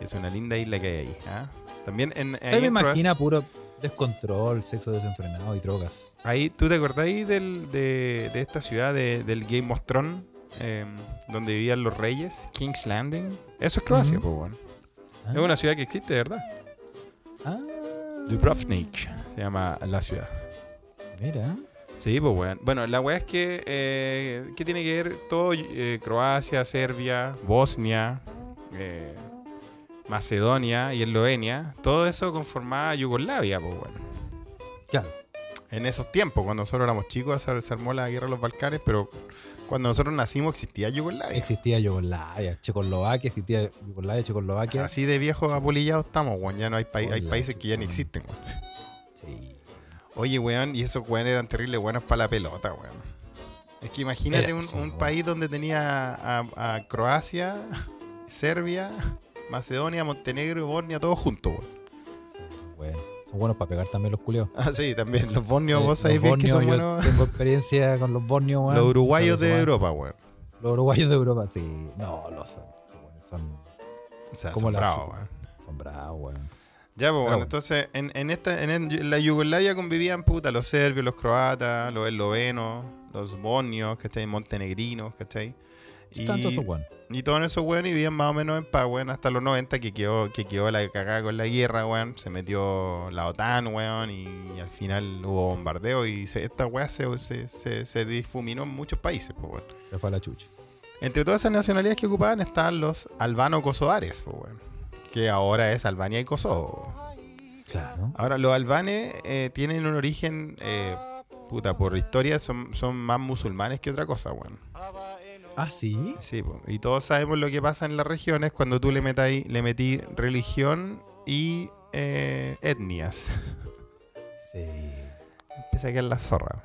Es una linda isla que hay ahí. ¿ah? También en, ahí me imagina puro descontrol, sexo desenfrenado y drogas. Ahí, ¿tú te acordáis del, de, de esta ciudad de- del Game of Thrones? eh, donde vivían los reyes, King's Landing. Eso es Croacia, pues, bueno. Ah, Es una ciudad que existe, ¿verdad? ah, Dubrovnik se llama la ciudad. mira. Sí, pues, weón. Bueno, la weá es que. Eh, ¿Qué tiene que ver todo? eh, Croacia, Serbia, Bosnia, eh, Macedonia y Eslovenia. Todo eso conformaba Yugoslavia, pues, weón. Claro. En esos tiempos, cuando nosotros éramos chicos, se, armó la guerra de los Balcanes, pero cuando nosotros nacimos existía Yugoslavia. Existía Yugoslavia, Checoslovaquia, existía Yugoslavia, Checoslovaquia. Así de viejos apolillados estamos, weón. Ya no hay, pai- hay países que ya ni existen, weón. Sí. Oye, weón, y esos weón eran terribles buenos para la pelota, weón. Es que imagínate Era, un, sí, un weón. país donde tenía a, a Croacia, Serbia, Macedonia, Montenegro y Bosnia, todos juntos, weón. sí, bueno. Son buenos para pegar también los culiados. Ah, sí, también. Los bosnios, Eh, vos sabés bien que son buenos. Tengo experiencia con los bosnios, weón. Los uruguayos de. Europa, weón. Los uruguayos de Europa, sí. No, los son. Son, O sea, Como son bravos, weón. son bravos, weón. Ya, pues, bueno, bueno. entonces en, en esta en, en la Yugoslavia convivían puta los serbios, los croatas, los eslovenos, los bosnios, ¿cachai? Montenegrinos, ¿cachai? Y, Tanto esos weón. Y todos esos weones vivían más o menos en paz, weón, hasta los 90 que quedó, que quedó la cagada con la guerra, weón. Se metió la OTAN, weón, y, al final hubo bombardeo y se- esta weá se, se, se, se difuminó en muchos países, pues, weón. Se fue a la chucha. Entre todas esas nacionalidades que ocupaban estaban los albano-kosovares, pues, weón. Que ahora es Albania y Kosovo. Claro. Ahora, los albanes eh, tienen un origen, eh, puta, por historia son, son más musulmanes que otra cosa, weón. Ah, sí. Sí, y todos sabemos lo que pasa en las regiones cuando tú le le metí religión y eh, etnias. Sí. Empieza a quedar la zorra.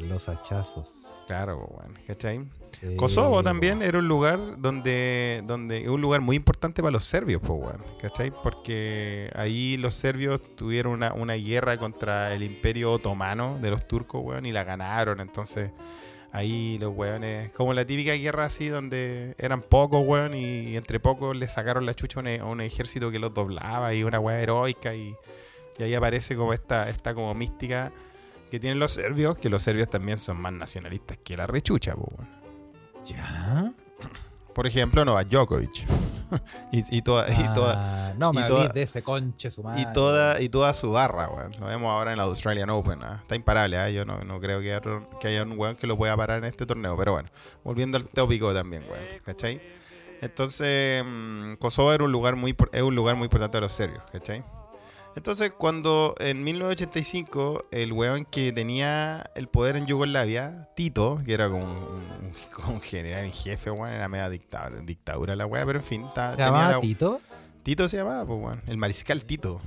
Los hachazos. Claro, weón, ¿cachai? Sí, Kosovo también era un lugar donde, donde un lugar muy importante para los serbios, pues, weón, ¿cachai? Porque ahí los serbios tuvieron una, una guerra contra el imperio otomano de los turcos, weón, y la ganaron. Entonces, ahí los weones, como la típica guerra así, donde eran pocos, weón, y entre pocos le sacaron la chucha a un, a un ejército que los doblaba y una weá heroica, y, y ahí aparece como esta, esta como mística que tienen los serbios, que los serbios también son más nacionalistas que la rechucha, weón. ¿Ya? Por ejemplo, Novak Djokovic. y, y toda, y toda, Ah, no, me y toda- de ese conche su madre. y toda, y toda su barra, weón. Lo vemos ahora en la Australian Open. ¿ah? Está imparable, ¿ah? yo no, no creo que haya, que haya un weón que lo pueda parar en este torneo. Pero bueno, volviendo al tópico también, weón. ¿Cachai? Entonces, mm, Kosovo era un lugar muy, es un lugar muy importante para los serbios, ¿cachai? Entonces, cuando en 1985 el weón que tenía el poder en Yugoslavia, Tito, que era como un, un- como un general en jefe, weón, era media dictadura, dictadura la weá, pero en fin, ta- ¿Se tenía llamaba la- Tito? Tito se llamaba, pues, weón, el mariscal Tito.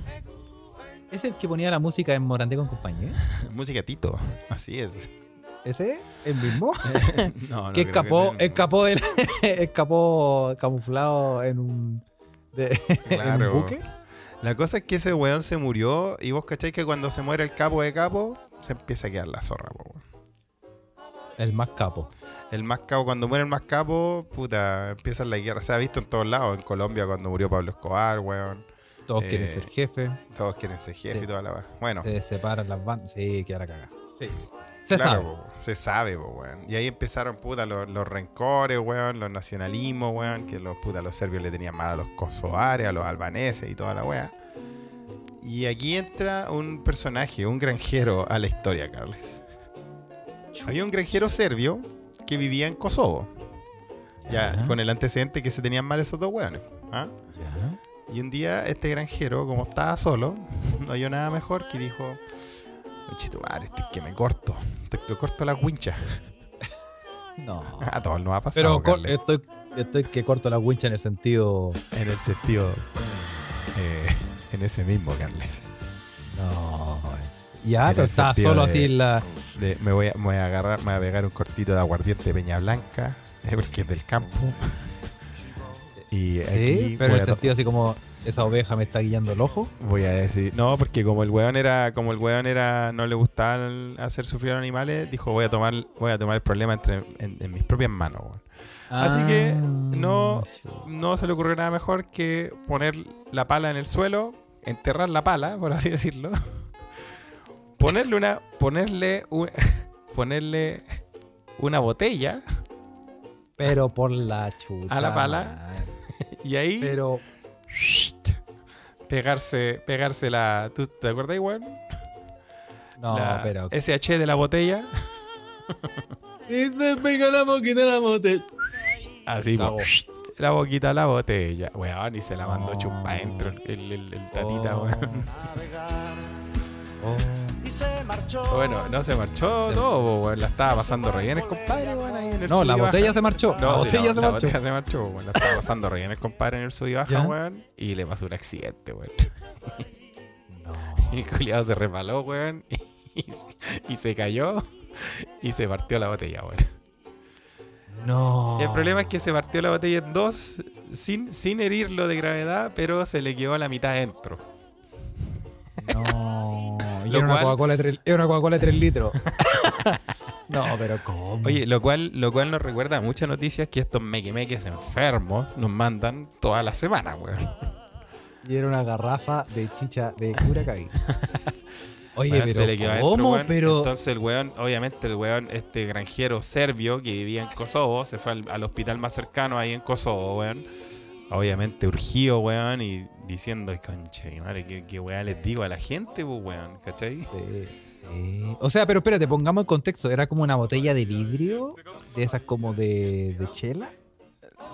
¿Es el que ponía la música en Morandé con compañía? Música Tito, así es. ¿Ese? ¿El mismo? No, no que escapó, el mismo. escapó, del, escapó camuflado en un, de- en Claro. un buque. La cosa es que ese weón se murió y vos cacháis que cuando se muere el capo de capo, se empieza a quedar la zorra, po, weón. El más capo. El más capo, cuando muere el más capo, puta, empieza la guerra. Se ha visto en todos lados. En Colombia cuando murió Pablo Escobar, weón. Todos Eh, quieren ser jefe. Todos quieren ser jefe Sí. y toda la. Bueno, Se separan las bandas. Sí, queda la cagada. Sí. Se claro, sabe. po, se sabe, po, weón. Y ahí empezaron, puta, los, los rencores, weón, los nacionalismos, weón, que los, puta, los serbios le tenían mal a los kosovares, a los albaneses y toda la weá. Y aquí entra un personaje, un granjero a la historia, Carles. Había un granjero serbio que vivía en Kosovo. Ya, con el antecedente que se tenían mal esos dos weones. ¿ah? Y un día este granjero, como estaba solo, no oyó nada mejor que dijo, Chito madre, estoy que me corto, estoy que corto la wincha. No. A todos nos ha pasado. Pero estoy, estoy que corto la wincha en el sentido. en el sentido, eh, en ese mismo, Carles. No. Ya, En pero estaba solo de- así en la. de- me, voy a, me voy a agarrar, me voy a pegar un cortito de aguardiente de Peña Blanca, eh, porque es del campo. Y Sí, aquí pero en el sentido así como esa oveja me está guiando el ojo. voy a decir, no, porque como el weón era, como el weón era, no le gustaba hacer sufrir a los animales, dijo voy a tomar, voy a tomar el problema entre, en, en mis propias manos. weón. Así que Ah, no, no se le ocurrió nada mejor que poner la pala en el suelo, enterrar la pala, por así decirlo, ponerle una, ponerle un- ponerle una botella Pero por la chucha. A la pala. y ahí Pero. pegarse, pegarse la, ¿tú te acuerdas, weón? No, La pero. SH de la botella, Y se pega la boquita de la botella. así, Cagó. po, la boquita a la botella, weón, y se la mandó No. chupa adentro el, el, el tatita, Oh. weón. Oh. Se marchó. Bueno, no se marchó todo, weón. La estaba pasando re bien el compadre, weón, ahí en el No, la baja. botella se marchó. No, la sí, botella no, se la marchó. botella se marchó, weón. La estaba pasando re bien el compadre en el sub y baja, weón. Y le pasó un accidente, weón. No. Y el culiado se resbaló, weón. Y, se- y se cayó. Y se partió la botella, weón. No. El problema es que se partió la botella en dos, sin, sin herirlo de gravedad, pero se le quedó la mitad adentro. No. Y era una Coca-Cola de tres- era una Coca-Cola de 3 litros. no, pero ¿cómo? Oye, lo cual, lo cual nos recuerda a muchas noticias que estos mequemeques enfermos nos mandan toda la semana, weón. Y era una garrafa de chicha de Curacaví. Oye, pero ¿cómo? weón. pero Entonces el weón, obviamente el weón, este granjero serbio que vivía en Kosovo, se fue al, al hospital más cercano ahí en Kosovo, weón. Obviamente urgido, weón, y diciendo, concha, mi madre, ¿qué, qué weá les digo a la gente, pues, weón, ¿cachai? Sí, sí. O sea, pero espérate, pongamos en contexto. Era como una botella de vidrio, de esas como de, de chela.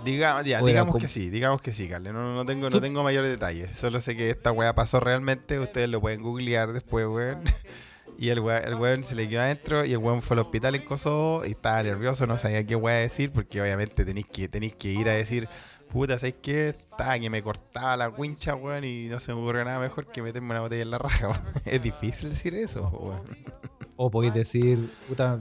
Diga, ya, digamos como- que sí, digamos que sí, Carle. No, no, tengo, no tengo mayores detalles. Solo sé que esta weá pasó realmente. Ustedes lo pueden googlear después, weón. Y el weón, el weón se le quedó adentro y el weón fue al hospital en Kosovo y estaba nervioso, no sabía qué weá decir, porque obviamente tenéis que, tenéis que ir a decir, puta, ¿sabes qué? Estaba que me cortaba la wincha, weón, y no se me ocurrió nada mejor que meterme una botella en la raja, weón. Es difícil decir eso, weón. O podéis decir, puta,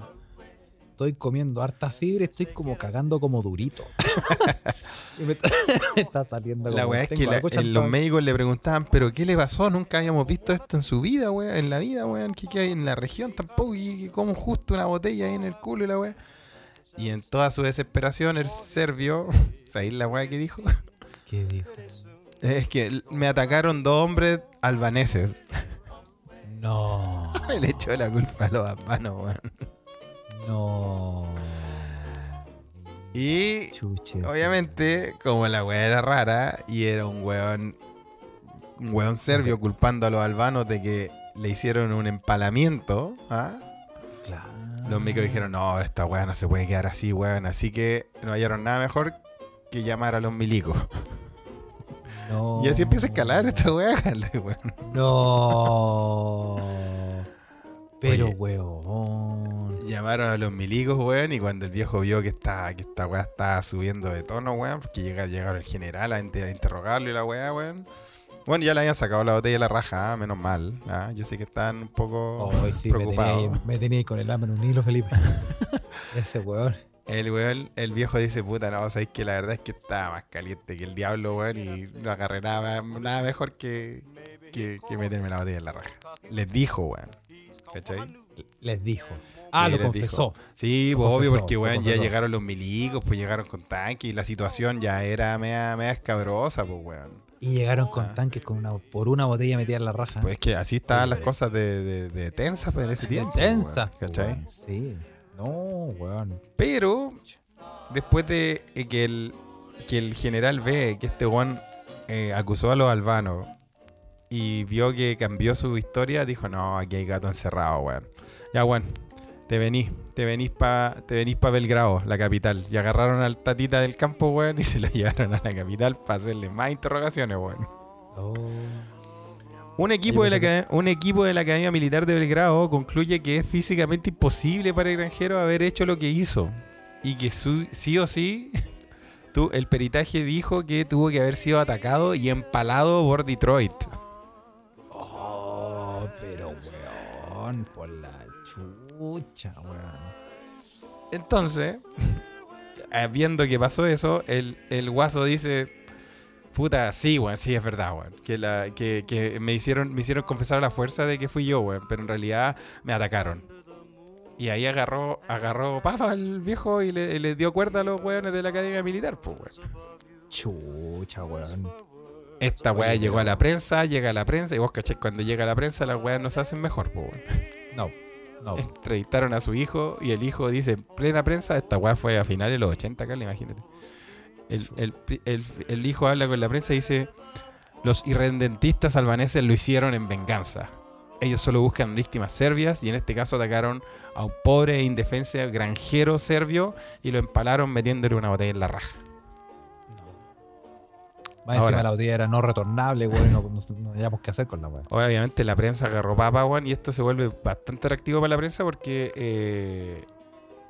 estoy comiendo harta fibra y estoy como cagando como durito. y me está, me está saliendo como La weá es que la- los médicos le preguntaban, ¿pero qué le pasó? Nunca habíamos visto esto en su vida, weón. En la vida, weón. ¿Qué, qué hay en la región tampoco? Y como justo una botella ahí en el culo y la weá. Y en toda su desesperación, el serbio, ¿sabéis la weá que dijo? ¿Qué dijo? Es que me atacaron dos hombres albaneses. No, le echó la culpa a los albanos, weón. no. Y Chuches. obviamente, como la weá era rara y era un weón, un weón serbio culpando a los albanos de que le hicieron un empalamiento, ¿ah? Los micros dijeron, no, esta weá no se puede quedar así, weón. Así que no hallaron nada mejor que llamar a los milicos. No. Y así empieza a escalar esta weá, weón. No. Pero, Oye. weón. Llamaron a los milicos, weón, y cuando el viejo vio que esta, que esta weá estaba subiendo de tono, weón, porque llega, llegaron el general a, inter- a interrogarlo y la weá, weón. Bueno, ya le habían sacado la botella de la raja, ah, menos mal. ah. Yo sé que están un poco Hoy sí, me preocupados. me tenía ahí con el hambre en un hilo, Felipe. Ese weón. El weón, el viejo dice, puta, no, sabéis que la verdad es que estaba más caliente que el diablo, weón, y no agarré nada, nada mejor que, que, que meterme la botella en la raja. Les dijo, weón. ¿Cachai? Les dijo. Ah, Sí, lo confesó. dijo. Sí, Lo pues obvio, porque weón, ya llegaron los milicos, pues llegaron con tanques y la situación ya era media, media escabrosa, pues weón. Y llegaron con Ah. tanques con una, por una botella metida en la raja. Pues es que así estaban las cosas de, de, de tensas pues, en ese De tiempo. tensa. weón, ¿Cachai? weón, Sí. No, weón. Pero después de que el, que el general ve que este weón eh, acusó a los albanos y vio que cambió su historia, dijo, no, aquí hay gato encerrado, weón. Ya, weón, te venís, te venís pa, te venís pa Belgrado, la capital. Y agarraron al tatita del campo, weón, y se lo llevaron a la capital para hacerle más interrogaciones, weón. Oh. Un equipo, de la, un equipo de la Academia Militar de Belgrado concluye que es físicamente imposible para el granjero haber hecho lo que hizo. Y que su- sí o sí, tu- el peritaje dijo que tuvo que haber sido atacado y empalado por Detroit. Oh, pero weón, por la chucha, weón. Entonces, eh, viendo que pasó eso, el, el guaso dice, puta, sí, weón, sí, es verdad, weón. Que, la, que, que me, hicieron, me hicieron confesar a la fuerza de que fui yo, weón, pero en realidad me atacaron. Y ahí agarró, agarró papa al viejo y le, le dio cuerda a los weones de la academia militar, pues, weón. Chucha, weón. Esta weá llegó a la prensa, llega a la prensa, y vos cachés, cuando llega a la prensa, las weas no se hacen mejor, pues, weón. No, no. Entrevistaron a su hijo y el hijo dice en plena prensa, esta weá fue a finales de los 80, Carla, imagínate. El, el- el- el hijo habla con la prensa y dice, los irredentistas albaneses lo hicieron en venganza. Ellos solo buscan víctimas serbias y en este caso atacaron a un pobre e indefenso granjero serbio y lo empalaron metiéndole una botella en la raja. Ahora. encima la botella era no retornable, weón, y no, no, hayamos qué hacer con la weón. Obviamente la prensa agarró papa, weón, y esto se vuelve bastante atractivo para la prensa porque eh,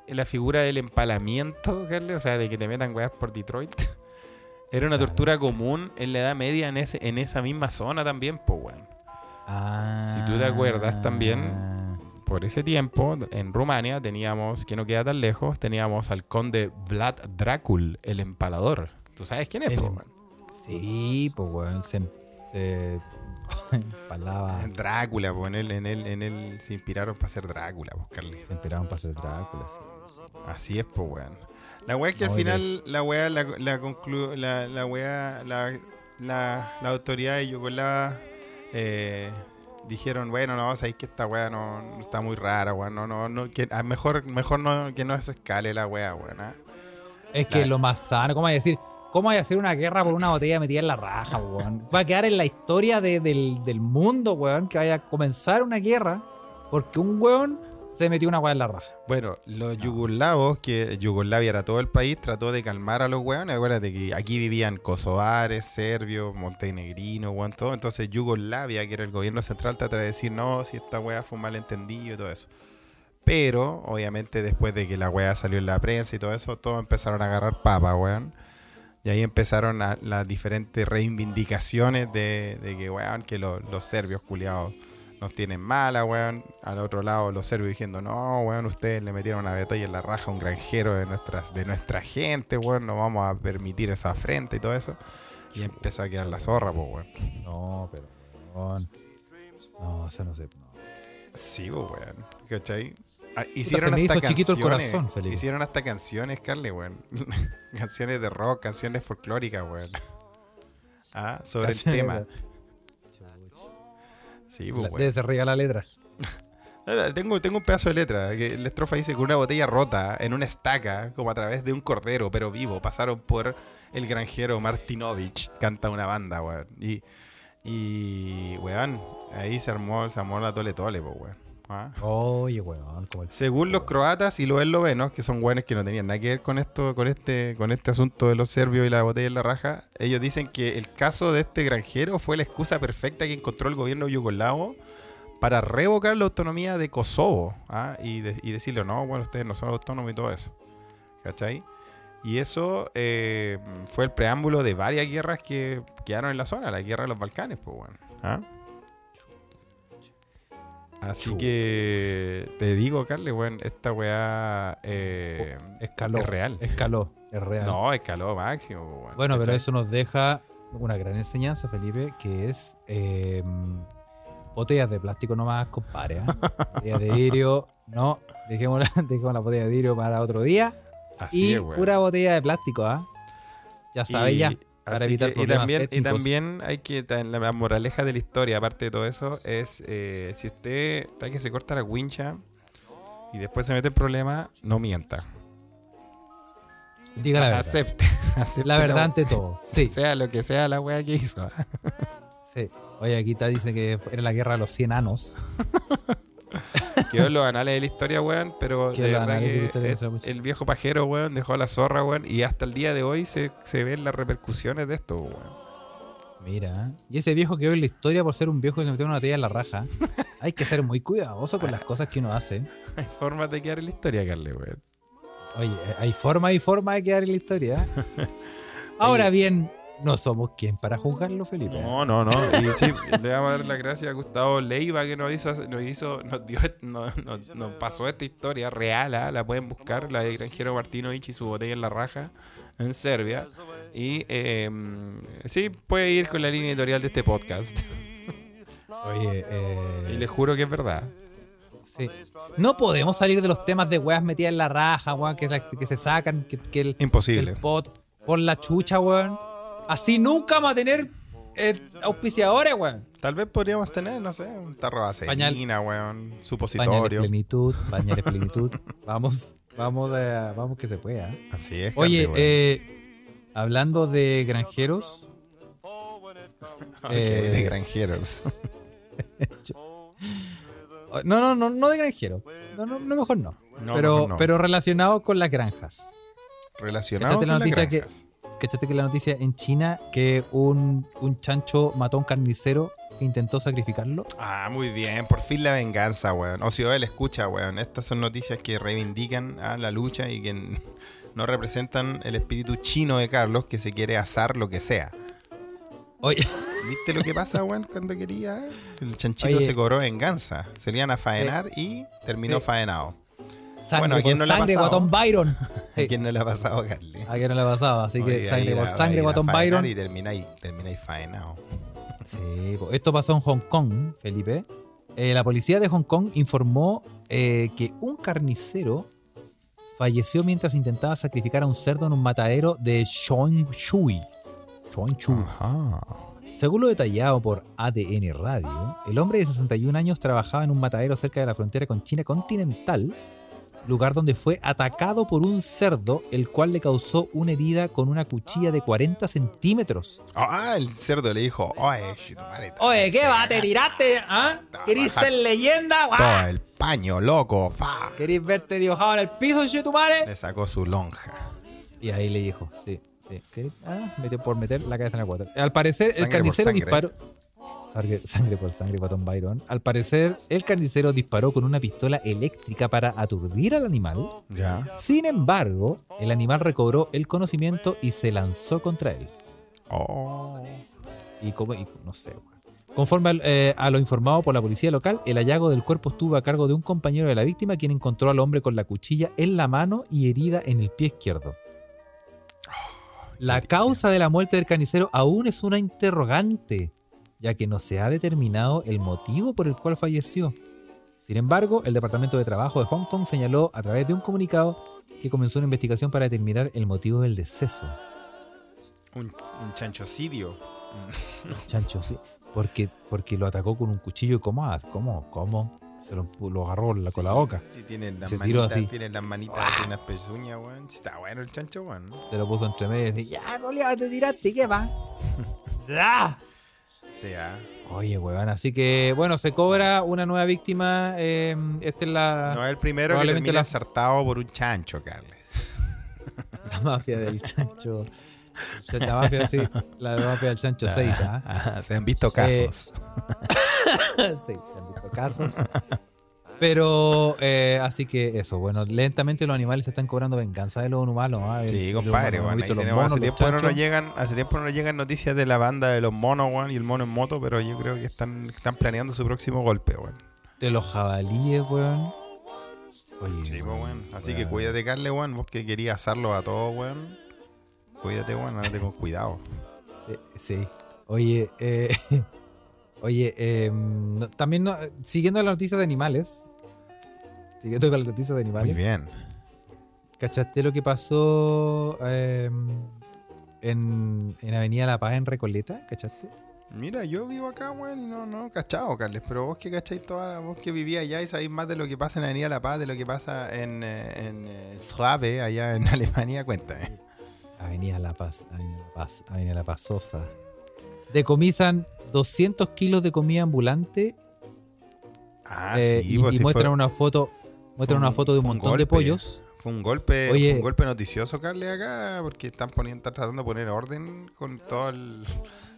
la figura del empalamiento, o sea, de que te metan weas por Detroit, era una Claro. tortura común en la Edad Media en, ese, en esa misma zona también, pues, weón. Ah. Si tú te acuerdas también, Por ese tiempo, en Rumania teníamos, que no queda tan lejos, teníamos al conde Vlad Dracul, el empalador. ¿Tú sabes quién es, El po, em- weón? Sí, pues weón, se, se empalaba. Drácula, pues en él, en, él, en él se inspiraron para ser Drácula, pues, Carle. Se inspiraron para ser Drácula, sí. Así es, pues, weón. La weá es que al final, la weá, la, la conclu- la, la weá, la, la, la autoridad de Yugoslava eh, dijeron, bueno, no, sabéis que esta weá no, no está muy rara, weón, no, no, no, que ah, mejor, mejor no, que no se escale la weá, weón, ¿ah? Es que lo más sano, ¿cómo hay a decir? ¿Cómo hay a hacer una guerra por una botella metida en la raja, weón? Va a quedar en la historia de- del, del mundo, weón, que vaya a comenzar una guerra porque un weón se metió una weá en la raja. Bueno, los yugoslavos, que Yugoslavia era todo el país, trató de calmar a los weones. Acuérdate que aquí vivían kosovares, serbios, montenegrinos, weón, todo. Entonces Yugoslavia, que era el gobierno central, trata de decir, no, si esta weá fue un malentendido y todo eso. Pero, obviamente, después de que la weá salió en la prensa y todo eso, todos empezaron a agarrar papa, weón. Y ahí empezaron a- las diferentes reivindicaciones de, de que, weón, que lo- los serbios culiados nos tienen mala, weón. Al otro lado, los serbios diciendo, no, weón, ustedes le metieron una botella en la raja a un granjero de, nuestras, de nuestra gente, weón, no vamos a permitir esa afrenta y todo eso. Y empezó a quedar la zorra, pues, weón. No, pero, weón. No, eso no sé. no. Sí, weón. ¿Cachai? Ah, se me hizo chiquito el corazón, Felipe. Hicieron hasta canciones, Carly, weón. canciones de rock, canciones folclóricas, weón. Ah, sobre el tema. Sí, pues, weón. Debe ser rica la letra. Tengo, tengo un pedazo de letra que la estrofa dice que una botella rota en una estaca, como a través de un cordero, pero vivo, pasaron por el granjero Martinovich, canta una banda, weón. Y, y weón, ahí se armó, se armó la tole tole, pues, weón. Ah. Oye, weón, como el... Según los croatas y los eslovenos, que son buenos que no tenían nada que ver con esto, con este, con este asunto de los serbios y la botella en la raja, ellos dicen que el caso de este granjero fue la excusa perfecta que encontró el gobierno yugoslavo para revocar la autonomía de Kosovo ¿ah? y, de- y decirle, no, bueno, ustedes no son autónomos y todo eso. ¿Cachai? Y eso eh, fue el preámbulo de varias guerras que quedaron en la zona, la guerra de los Balcanes, pues bueno. ¿ah? Así que te digo, Carle, bueno, esta weá eh, Escaló. es real. Escaló, es real. No, escaló máximo. weón, Bueno, pero eso nos deja una gran enseñanza, Felipe, que es eh, botellas de plástico nomás, compadre. ¿ah? Botellas de vidrio, no, dejemos la, dejemos la botella de vidrio para otro día. Así y es, weón. pura botella de plástico, ¿ah? Ya sabes Y- ya. Para así evitar que- y también, y también hay que la, la moraleja de la historia, aparte de todo eso, es eh, si usted está que se corta la wincha y después se mete en problema, no mienta. Diga la verdad. Acepte, acepte La verdad ante todo. Sí, Sea lo que sea la wea que hizo. sí. Oye, aquí está, dice que era la guerra de los 100 anos. Quedó en los anales de la historia, weón, pero de verdad de que el, viejo pajero, weón, dejó la zorra, weón, y hasta el día de hoy se, se ven las repercusiones de esto, weón. Mira, ¿eh? y ese viejo quedó en la historia por ser un viejo que se metió una botella en la raja. Hay que ser muy cuidadoso con las cosas que uno hace. Hay formas de quedar en la historia, Carle, weón. Oye, hay forma y forma de quedar en la historia. ¿eh? Ahora bien, no somos quien para juzgarlo, Felipe. No, no, no. Y sí, le damos a dar las gracias a Gustavo Leiva que nos hizo, nos hizo, nos dio, nos, nos- nos pasó esta historia real, ¿ah? la pueden buscar, la de Granjero Martinovich y su botella en la raja en Serbia. Y eh, sí, puede ir con la línea editorial de este podcast. Oye, eh, Y les juro que es verdad. sí. No podemos salir de los temas de weas metidas en la raja, weón, que, que se sacan, que, que el, que Imposible. el pot por la chucha, weón. Así nunca vamos a tener eh, auspiciadores, weón. Tal vez podríamos tener, no sé, un tarro de aceituna, weón, supositorio. plenitud, bañales plenitud. Vamos, vamos, eh, vamos que se pueda. Así es. Oye, eh, hablando de granjeros, Ok, eh, de granjeros. no, no, no, no de granjeros. No, no, no, mejor no. No, pero, mejor pero relacionado con las granjas. Relacionado ¿Cachaste con la las noticia que, granjas. ¿Cachaste que la noticia en China que un, un chancho mató a un carnicero que intentó sacrificarlo? Ah, muy bien. Por fin la venganza, weón. O si él escucha, weón. Estas son noticias que reivindican a la lucha y que no representan el espíritu chino de Carlos que se quiere asar lo que sea. Oye, ¿Viste lo que pasa, weón, cuando quería? El chanchito Oye. se cobró venganza. Salían a faenar y terminó Sí. faenado. Sangre Bueno, ¿a quién por no le ha sangre, pasado? guatón Byron. Sí. ¿A quién no le ha pasado, Carly? ¿A quién no le ha pasado? Así que sangre ir por sangre, ir a guatón faenar Byron. Y termináis, termináis faenado. Sí, po. esto pasó en Hong Kong, Felipe. Eh, la policía de Hong Kong informó eh, que un carnicero falleció mientras intentaba sacrificar a un cerdo en un matadero de Shui. Shui. Ajá. Según lo detallado por ADN Radio, el hombre de 61 años trabajaba en un matadero cerca de la frontera con China continental, lugar donde fue atacado por un cerdo, el cual le causó una herida con una cuchilla de 40 centímetros. Ah, el cerdo le dijo, oye, Oye, ¿qué va? ¿Te tiraste? ¿Ah? ¿Querís ser leyenda? Todo el paño, loco, fa. ¿Querís verte dibujado en el piso, chetumare? Le sacó su lonja. Y ahí le dijo, sí, sí. Ah, metió por meter la cabeza en el cuatro. Al parecer, el Sangre carnicero disparó. Sangre, sangre por sangre, Guatón Byron. Al parecer, el carnicero disparó con una pistola eléctrica para aturdir al animal. Ya. Sin embargo, el animal recobró el conocimiento y se lanzó contra él. Oh. Y como, y no sé. Conforme al- eh, a lo informado por la policía local, el hallazgo del cuerpo estuvo a cargo de un compañero de la víctima, quien encontró al hombre con la cuchilla en la mano y herida en el pie izquierdo. La causa de la muerte del carnicero aún es una interrogante, ya que no se ha determinado el motivo por el cual falleció. Sin embargo, el Departamento de Trabajo de Hong Kong señaló a través de un comunicado que comenzó una investigación para determinar el motivo del deceso. Un, un chanchocidio. Chancho, sí. Porque, porque lo atacó con un cuchillo. ¿Cómo? hace? ¿Cómo? ¿Cómo? Se lo, lo agarró la- con la boca. Sí, tienen las Se tiró manitas, así. tienen las manitas, tiene unas pezuñas, weón. Está bueno el chancho, weón. Se lo puso entre medio y dice, ya, Goliat, te tiraste, ¿qué va? ¡Ah! Ah. Oye, weón, así que, bueno, se cobra una nueva víctima. eh, esta es la, No es el primero que termina la- ensartado por un chancho, Carles. la mafia del chancho. La mafia, sí, la mafia del chancho 6, ¿ah? Ajá, se han visto Eh, casos. sí, se han visto casos. Pero, eh, así que eso, bueno, lentamente los animales se están cobrando venganza de los humanos. ¿ah? Sí, compadre, weón. los monos, hace, tiempo no nos llegan, hace tiempo no nos llegan noticias de la banda de los monos, weón, y el mono en moto, pero yo creo que están, están planeando su próximo golpe, weón. De los jabalíes, weón. Oye, Sí, pues, weón. Así que weón. cuídate, Carle, weón. Vos que querías asarlo a todos, weón. Cuídate, weón. Andate con cuidado. Sí, sí. Oye, eh, oye, eh, no- también no- siguiendo las noticias de animales. Siguiendo con las noticias de animales. Muy bien. ¿Cachaste lo que pasó eh, en, en Avenida La Paz en Recoleta? ¿Cachaste? Mira, yo vivo acá, weón, y no, no, cachado, Carles, pero vos que cacháis toda, vos que vivís allá y sabéis más de lo que pasa en Avenida La Paz, de lo que pasa en, eh, en eh, Schwabe, allá en Alemania, cuéntame. Avenida La Paz, Avenida La Paz, Avenida La Pazosa. Decomisan 200 kilos de comida ambulante Ah, eh, sí, y, pues y sí, muestran fue- una foto muestran una un- foto de un montón de pollos. Fue un golpe, Oye. fue un golpe noticioso, Carles, acá, porque están poniendo, están tratando de poner orden con todo el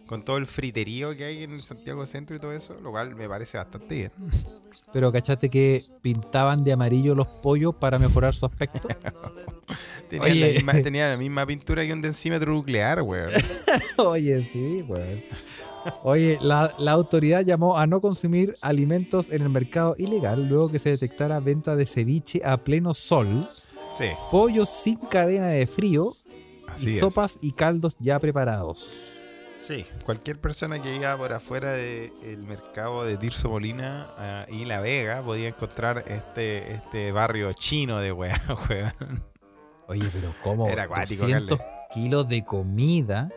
con todo el friterío que hay en Santiago Centro y todo eso, lo cual me parece bastante bien. Pero cachaste que pintaban de amarillo los pollos para mejorar su aspecto. Tenían, Oye. la misma, tenían la misma pintura que un densímetro nuclear, weón. Oye, sí, weón. Oye, la, la autoridad llamó a no consumir alimentos en el mercado ilegal luego que se detectara venta de ceviche a pleno sol, Sí, pollos sin cadena de frío así y es. sopas y caldos ya preparados. Sí, cualquier persona que iba por afuera del mercado de Tirso Molina ah, y La Vega podía encontrar este, este barrio chino de weá, weón. Oye, pero ¿cómo? Era acuático, 200 kilos de comida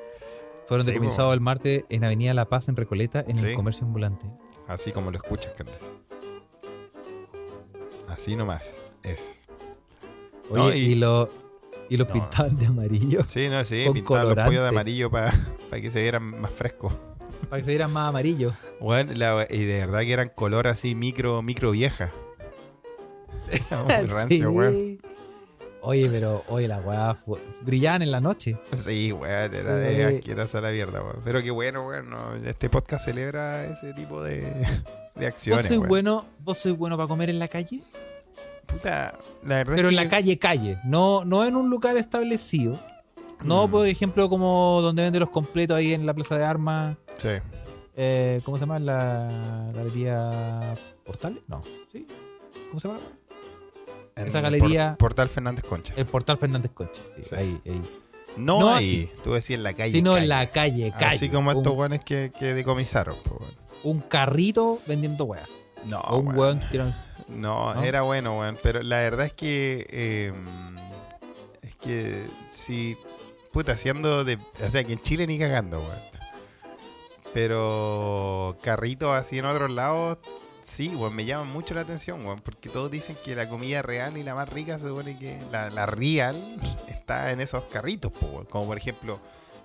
fueron Sí, decomisados el martes en Avenida La Paz, en Recoleta, en Sí. el comercio ambulante. Así como lo escuchas, Carles. Así nomás. Es. Oye, No, y, y- lo, y los No. pintaban de amarillo Sí, no, sí, pintaban los pollos de amarillo para que se vieran más frescos. para que se vieran más amarillos. Bueno, la- y de verdad que eran color así micro, micro vieja. Muy rancio, Sí. weón. Oye, pero, oye, la weá brillaban en la noche. Sí, weón, era de asquerosa la mierda, weón. Pero qué bueno, weón. no, este podcast celebra ese tipo de, de ¿Vos acciones, sois weón. bueno, vos sois bueno para comer en la calle? Puta, la Pero es en la calle, calle, no, no en un lugar establecido. No, Mm. por ejemplo, como donde venden los completos ahí en la Plaza de Armas. Sí. Eh, ¿Cómo se llama? La galería Portales. No, ¿sí? ¿Cómo se llama? En Esa el galería- por- Portal Fernández Concha. El Portal Fernández Concha. Sí, Sí. ahí, ahí. No, no ahí. Tú decías en la calle. Sino calle. en la calle, calle. Así como estos weones que, que decomisaron, un carrito vendiendo weá. No, o un weón. weón tirando. No, ¿No? era bueno, weón. Pero la verdad es que. eh, es que si. Puta, haciendo de. O sea, que en Chile ni cagando, weón. Pero. Carritos así en otros lados. Sí, weón, me llaman mucho la atención, weón. Porque todos dicen que la comida real y la más rica se supone que. La, la real está en esos carritos, weón. Como por ejemplo.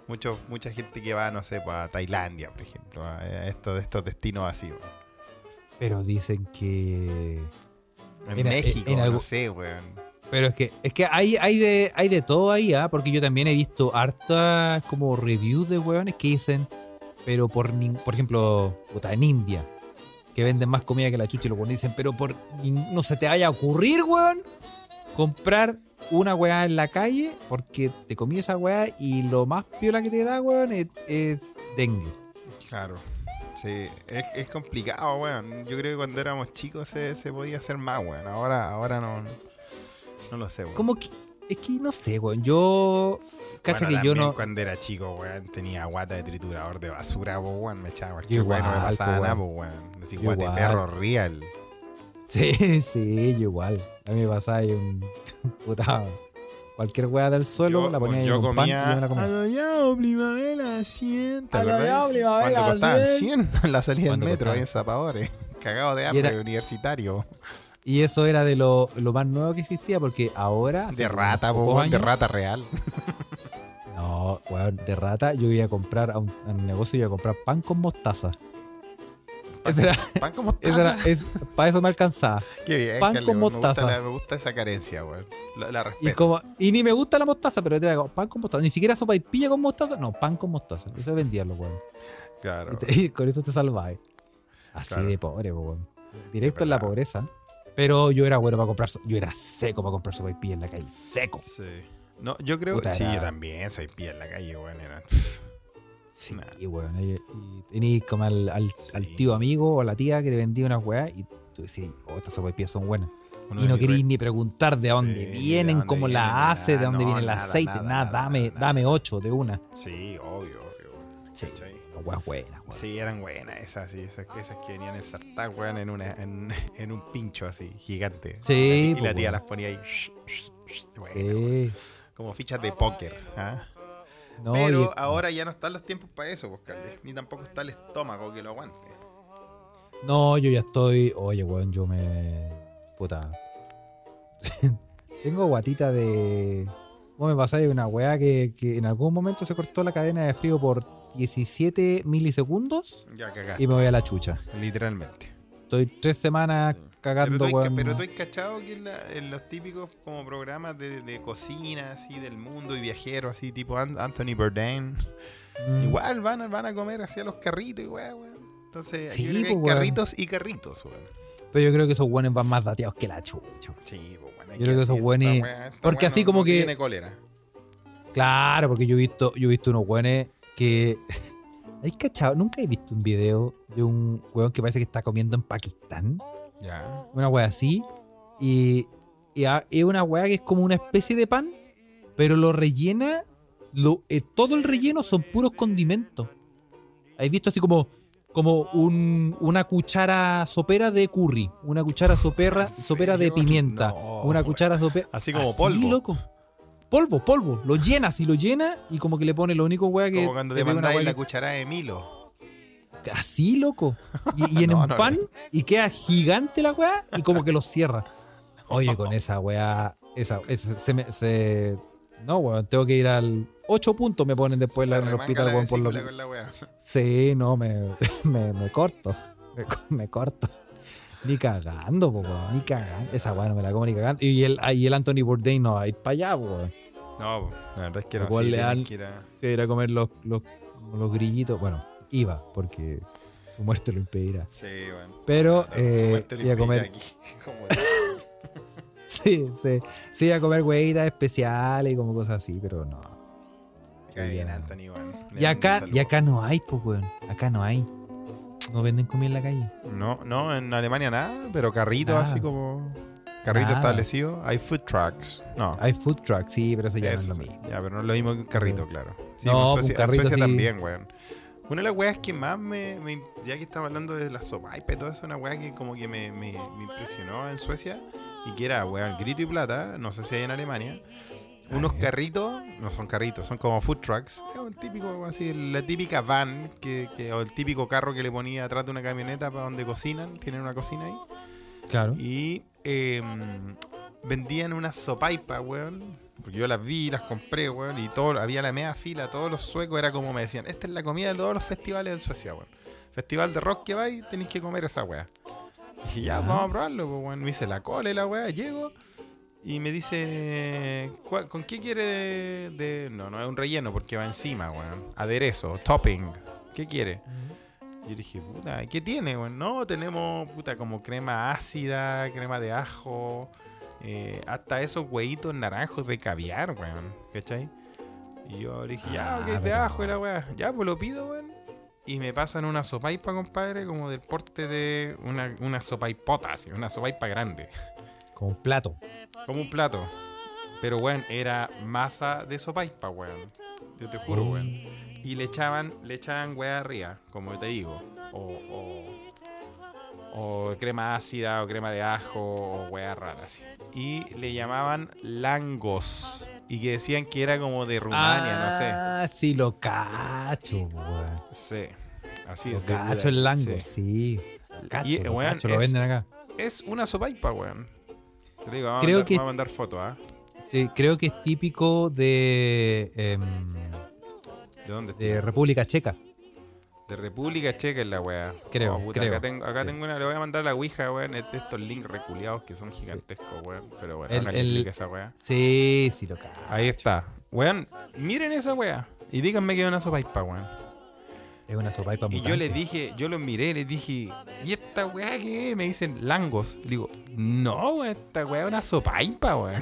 Mucho, mucha gente que va, no sé, a Tailandia, por ejemplo, a estos, estos destinos así, weón. Pero dicen que. En En- México, en no algo- sé, weón. Pero es que, es que hay, hay, de, hay de todo ahí, ¿ah? Porque yo también he visto hartas como reviews de weones que dicen, pero por, por ejemplo, puta, en India, que venden más comida que la chucha y los weones dicen, pero por no se te vaya a ocurrir, weón, comprar una weá en la calle porque te comí esa weá y lo más piola que te da, weón, es, es dengue. Claro. Sí, es, es complicado, weón. Yo creo que cuando éramos chicos se, se podía hacer más, weón. Ahora, ahora no, no lo sé, weón. Como que, es que no sé, weón, yo... Cacha Bueno, que yo no... cuando era chico, weón, tenía guata de triturador de basura, po, weón. Me echaba cualquier weón, no me pasaba nada, weón. Así guate perro real. Sí, sí, yo igual. A mí me pasaba ahí un puta. Cualquier weá del suelo Yo, la ponía ahí yo con pan y comía yo me la comía. Aloyao, primavera 100. ¿te Aloyao, acordás? primavera Cuando costaban 100. 100 en la salida del metro, ahí en Zapadores. Cagado de Y hambre, era- universitario. Y eso era de lo, lo más nuevo que existía porque ahora. De rata, po, de rata real. No, weón, de rata yo iba a comprar a un, a un negocio iba a comprar pan con mostaza. Eso era, Pan como eso era, es, para eso me alcanzaba. Qué bien, Pan Carly, con me gusta mostaza. la- Me gusta, esa carencia, weón. La, la Y, como, y ni me gusta la mostaza, pero era como, pan con mostaza. Ni siquiera sopa y pilla con mostaza. No, pan con mostaza. Eso vendían los weón. Claro. Y, te- y con eso te salvabas. Así Claro. de pobre, po, weón. Directo en la pobreza. Pero yo era bueno para comprar. Yo era seco para comprar sopa y pilla en la calle. Seco. Sí. No, yo creo Puta, Sí, yo también soy pie en la calle, weón. era- Sí, Nah. weón. Y, y tenías como al, al, Sí. al tío amigo o a la tía que te vendía unas weas y tú decías, oh, estas sopa y pilla son buenas. uno y no re- ni preguntar de dónde Sí, de vienen, dónde cómo vienen, la hace, de dónde no, viene el nada, aceite. nada, dame, dame ocho de una. Sí, obvio, obvio. Sí, weas buenas. Sí, eran buenas esas, sí, esas, esas que venían ensartadas, weón, en, una, en, en un pincho así, gigante. Sí, Y la, y pues, la tía weón. las ponía ahí. Bueno, Sí. Como fichas de póker. ¿ah? No, Pero y- ahora ya no están los tiempos para eso, pues, Carles. Ni tampoco está el estómago que lo aguante. No, yo ya estoy. Oye, weón, yo me. Puta. Tengo guatita de. Vos me pasáis una weá que, que en algún momento se cortó la cadena de frío por 17 milisegundos Ya cagaste, y me voy a la chucha. literalmente. Estoy tres semanas Pero tú, pero tú has cachado que en, la- en los típicos como programas de, de cocina así del mundo y viajeros así tipo An- Anthony Bourdain Mm. igual van, a- van a comer hacia los carritos y weá, weón. Entonces Sí, hay pues, carritos y carritos, weón. Pero yo creo que esos weones van más dateados que la chucha. Sí, pues, weón, Yo creo que esos weones- porque así como que- Tiene cólera. Claro, porque yo he visto, yo he visto unos weones que. ¿Hay cachado? Nunca he visto un video de un weón que parece que está comiendo en Pakistán. Ya. Una wea así. Y, y a- es una wea que es como una especie de pan, pero lo rellena. Lo, eh, todo el relleno son puros condimentos. ¿Has visto así como, como un- una cuchara sopera de curry? Una cuchara sopera, sopera de serio? pimienta. No, una cuchara sopera. Así como polvo. loco. Polvo, polvo. Lo llena, si lo llena y como que le pone lo único wea que. Como cuando te pega una mandáis wea la que- cucharada de Milo. Así, loco. Y, y en No, un no, pan y queda gigante la weá y como que lo cierra. Oye, con esa weá, esa, esa- se me, se, no, weón, tengo que ir al 8 puntos me ponen después la- en el hospital, la weón, por lo la wea. Sí, no, me, me, me corto. Me, co- me corto. Ni cagando, po, weón. Ni cagando. Esa weá no me la como ni cagando. Y el, y el Anthony Bourdain no va a ir para allá, weón. No, la verdad es que no. Sí, le dan- que ir a- Se va a ir a comer los, los, los grillitos. Bueno, iba, porque su muerte lo impedirá. Sí, bueno. Pero Su eh, iba a comer. aquí. Como- Sí, sí. Sí, iba a comer huevitas especiales y como cosas así, pero no. Me cae bien, Anthony. Le Y acá, un y acá no hay, pues, weón. Acá no hay. No venden comida en la calle. No, no, en Alemania nada, pero carrito Nada. así como. Carrito Nada. establecido. Hay food trucks. No. Hay food truck, sí, pero eso ya Eso no es lo mismo. Ya, pero no es lo mismo que un carrito, claro. Sí, No, en un Suecia, en carrito Suecia así- también, weón. Una de las weas que más me, me- Ya que estaba hablando de la sopaipa y todo eso, una wea que como que me, me- me impresionó en Suecia y que era, weón, grito y plata, no sé si hay en Alemania. Unos ver. carritos, no son carritos, son como food trucks. Es un típico, así, la típica van que, que- o el típico carro que le ponía atrás de una camioneta para donde cocinan, tienen una cocina ahí. Claro. Y eh, vendían unas sopaipas, weón. Porque yo las vi, las compré, weón. Y todo, había la media fila, todos los suecos era como me decían, esta es la comida de todos los festivales en Suecia, weón. Festival de rock que vais, tenéis que comer esa weá. Y ya, vamos a probarlo, pues, weón. Me hice la cola y la weá, llego. Y me dice, "¿Cuál- ¿con qué quiere de, de-?" No, no es un relleno porque va encima, weón. Aderezo, topping. ¿Qué quiere? Yo dije, puta, ¿qué tiene, weón? No, tenemos, puta, como crema ácida, crema de ajo, eh, hasta esos huevitos naranjos de caviar, weón, ¿cachai? Y yo le dije, ya, Ah, ok, de pero- ajo la weá. Ya, pues lo pido, weón. Y me pasan una sopaipa, compadre, como del porte de una, una sopaipota, así, una sopaipa grande. Como un plato. Como un plato. Pero, weón, era masa de sopaipa, weón. Yo te juro, weón. Y le echaban, le echaban weá arriba, como te digo. O, o, o crema ácida, o crema de ajo, o weá rara, así. Y le llamaban langos. Y que decían que era como de Rumania, no sé. Ah, sí, lo cacho, weón. Sí. Así Lo es. de cacho el lango, sí. sí. Lo cacho, Y, lo, cacho, lo es- venden acá. Es una sopaipa, weón. Te digo, vamos, Creo a, mandar, que- vamos a mandar fotos, ¿ah? Sí, creo que es típico de, em, ¿De dónde está? de República Checa. De República Checa es la weá. Creo, Oh, puta, creo, Acá, tengo, acá tengo una, le voy a mandar la Ouija, weón, es de estos links reculeados que son gigantescos, weón. Pero bueno, El- el- esa weá. Sí, sí, lo cacho. Ahí está. Weón, miren esa weá. Y díganme que es una sopaipa, weón. Es una sopaipa Y mutante. yo les dije, yo los miré, les dije, ¿y esta weá qué es? Me dicen langos. Digo, no, weón, esta weá es una sopaipa, weón.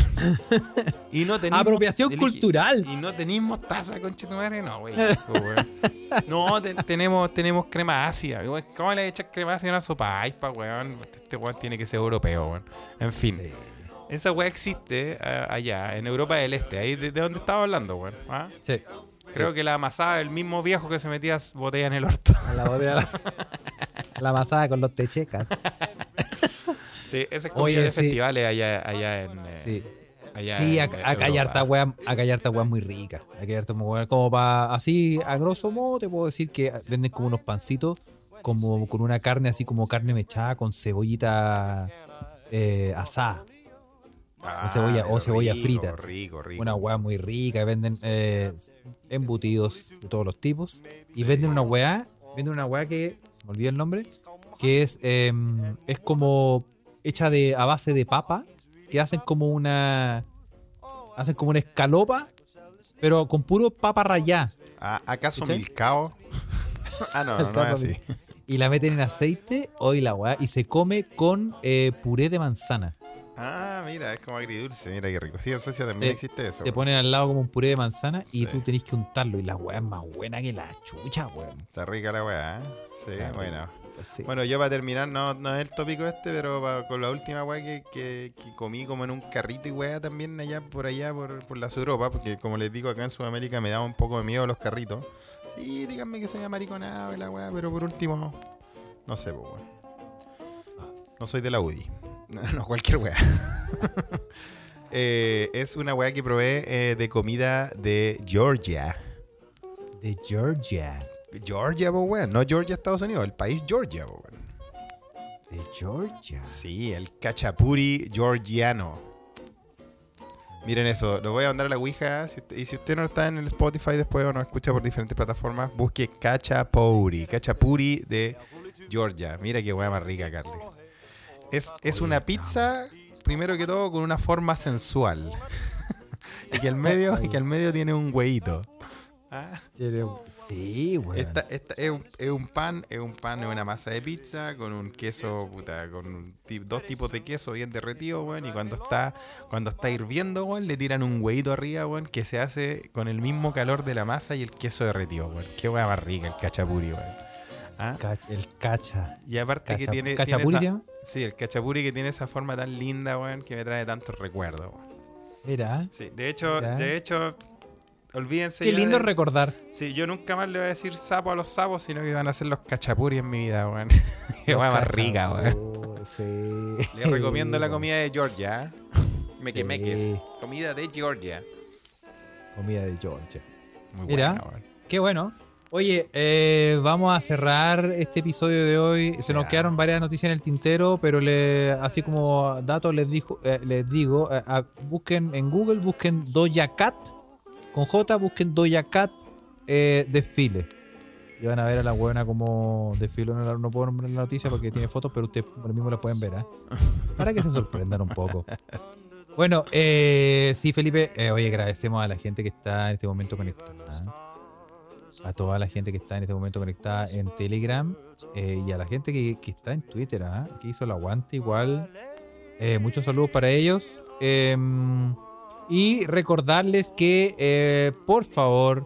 y no. Apropiación le dije, cultural. Y no tenemos taza, concha tu madre, no, weón. No, te- tenemos, tenemos crema ácida. Weón, ¿Cómo le echas crema ácida a una sopaipa, weón? Este weón tiene que ser europeo, weón. En fin. Esa weá existe eh, allá, en Europa del Este, ahí de, de donde estaba hablando, weón. ¿ah? Sí. Creo que la amasaba el mismo viejo que se metía botella en el orto. A la botella. La, la amasada con los techecas. Sí, ese es como Oye, de sí. festivales allá, allá en. eh, Sí. allá Sí, en, acá, hay harta weá, acá hay harta weá muy rica. Acá hay harta weá. Como para, así, a grosso modo, te puedo decir que venden como unos pancitos, como con una carne así como carne mechada con cebollita eh, asada. Ah, cebolla- o cebolla rico, frita. Rico, rico. Una weá muy rica. Venden eh, embutidos de todos los tipos. Y venden una weá, venden una weá que, me olvidó el nombre, que es, eh, es como hecha de, a base de papa, que hacen como una, hacen como una escalopa, pero con puro papa rallá. Ah, ¿Acaso. Milcao? ah, no, no, no es así. Y la meten en aceite, hoy la weá, y se come con eh, puré de manzana. Ah, mira, es como agridulce. Mira qué rico. Sí, en Suecia también Te- existe eso. Te ponen al lado como un puré de manzana y tú tenés que untarlo. Y la weá es más buena que la chucha, weón. Está rica la weá, ¿eh? Sí, bueno. Pues sí. Bueno, yo para terminar, no, no es el tópico este, pero con la última weá que, que, que comí como en un carrito y weá también allá por allá, por, por las Europa, porque como les digo, acá en Sudamérica me daba un poco de miedo los carritos. Sí, díganme que soy amariconado y la weá, pero por último, no sé, pues weón. No soy de la UDI. No, cualquier weá. Eh, es una weá que probé eh, de comida de Georgia. De Georgia. Georgia, pues weón. No Georgia, Estados Unidos, el país Georgia, pues weón. De Georgia. Sí, el cachapuri georgiano. Miren eso, lo voy a mandar a la Ouija. si usted- y si usted no está en el Spotify después o nos escucha por diferentes plataformas, busque cachapuri. Cachapuri de Georgia. Mira qué hueá más rica, Carly. Es, es una pizza, primero que todo, con una forma sensual. y, que al medio, y que al medio tiene un hueíto. Ah. Sí, weón. Esta, esta es, un, es un pan, es un pan, es una masa de pizza con un queso, puta, con un dos tipos de queso bien derretido, weón. Y cuando está, cuando está hirviendo, weón, le tiran un hueito arriba, weón, que se hace con el mismo calor de la masa y el queso derretido, weón. Qué weá más rica el cachapuri, weón. ¿Ah? El cacha. Y aparte que Cacha- tiene. ¿Cachapuri se tiene esa- Sí, el cachapuri que tiene esa forma tan linda, weón, que me trae tantos recuerdos, weón. Mira. Sí, de hecho, de hecho, olvídense. Qué lindo recordar. Sí, yo nunca más le voy a decir sapo a los sapos, sino que van a ser los cachapuri en mi vida, weón. Qué más cacha- rica, weón. Sí. Les recomiendo la comida de Georgia. ¿eh? Mequemeques. Sí. Comida de Georgia. Comida de Georgia. Muy Mira. buena, weón. Qué bueno. Oye, eh, vamos a cerrar este episodio de hoy. Se nos quedaron varias noticias en el tintero, pero le, así como datos les, dijo, eh, les digo, eh, busquen en Google, busquen Doja Cat, con J, busquen Doja Cat desfile. Y van a ver a la buena como desfile. No, no puedo nombrar la noticia porque tiene fotos, pero ustedes mismo la pueden ver. Para que se sorprendan un poco. Bueno, eh, sí, Felipe. oye, agradecemos a la gente que está en este momento conectada. A toda la gente que está en este momento conectada en Telegram eh, y a la gente que, que está en Twitter, ¿ah? que hizo el aguante igual. Eh, muchos saludos para ellos. Eh, y recordarles que, eh, por favor,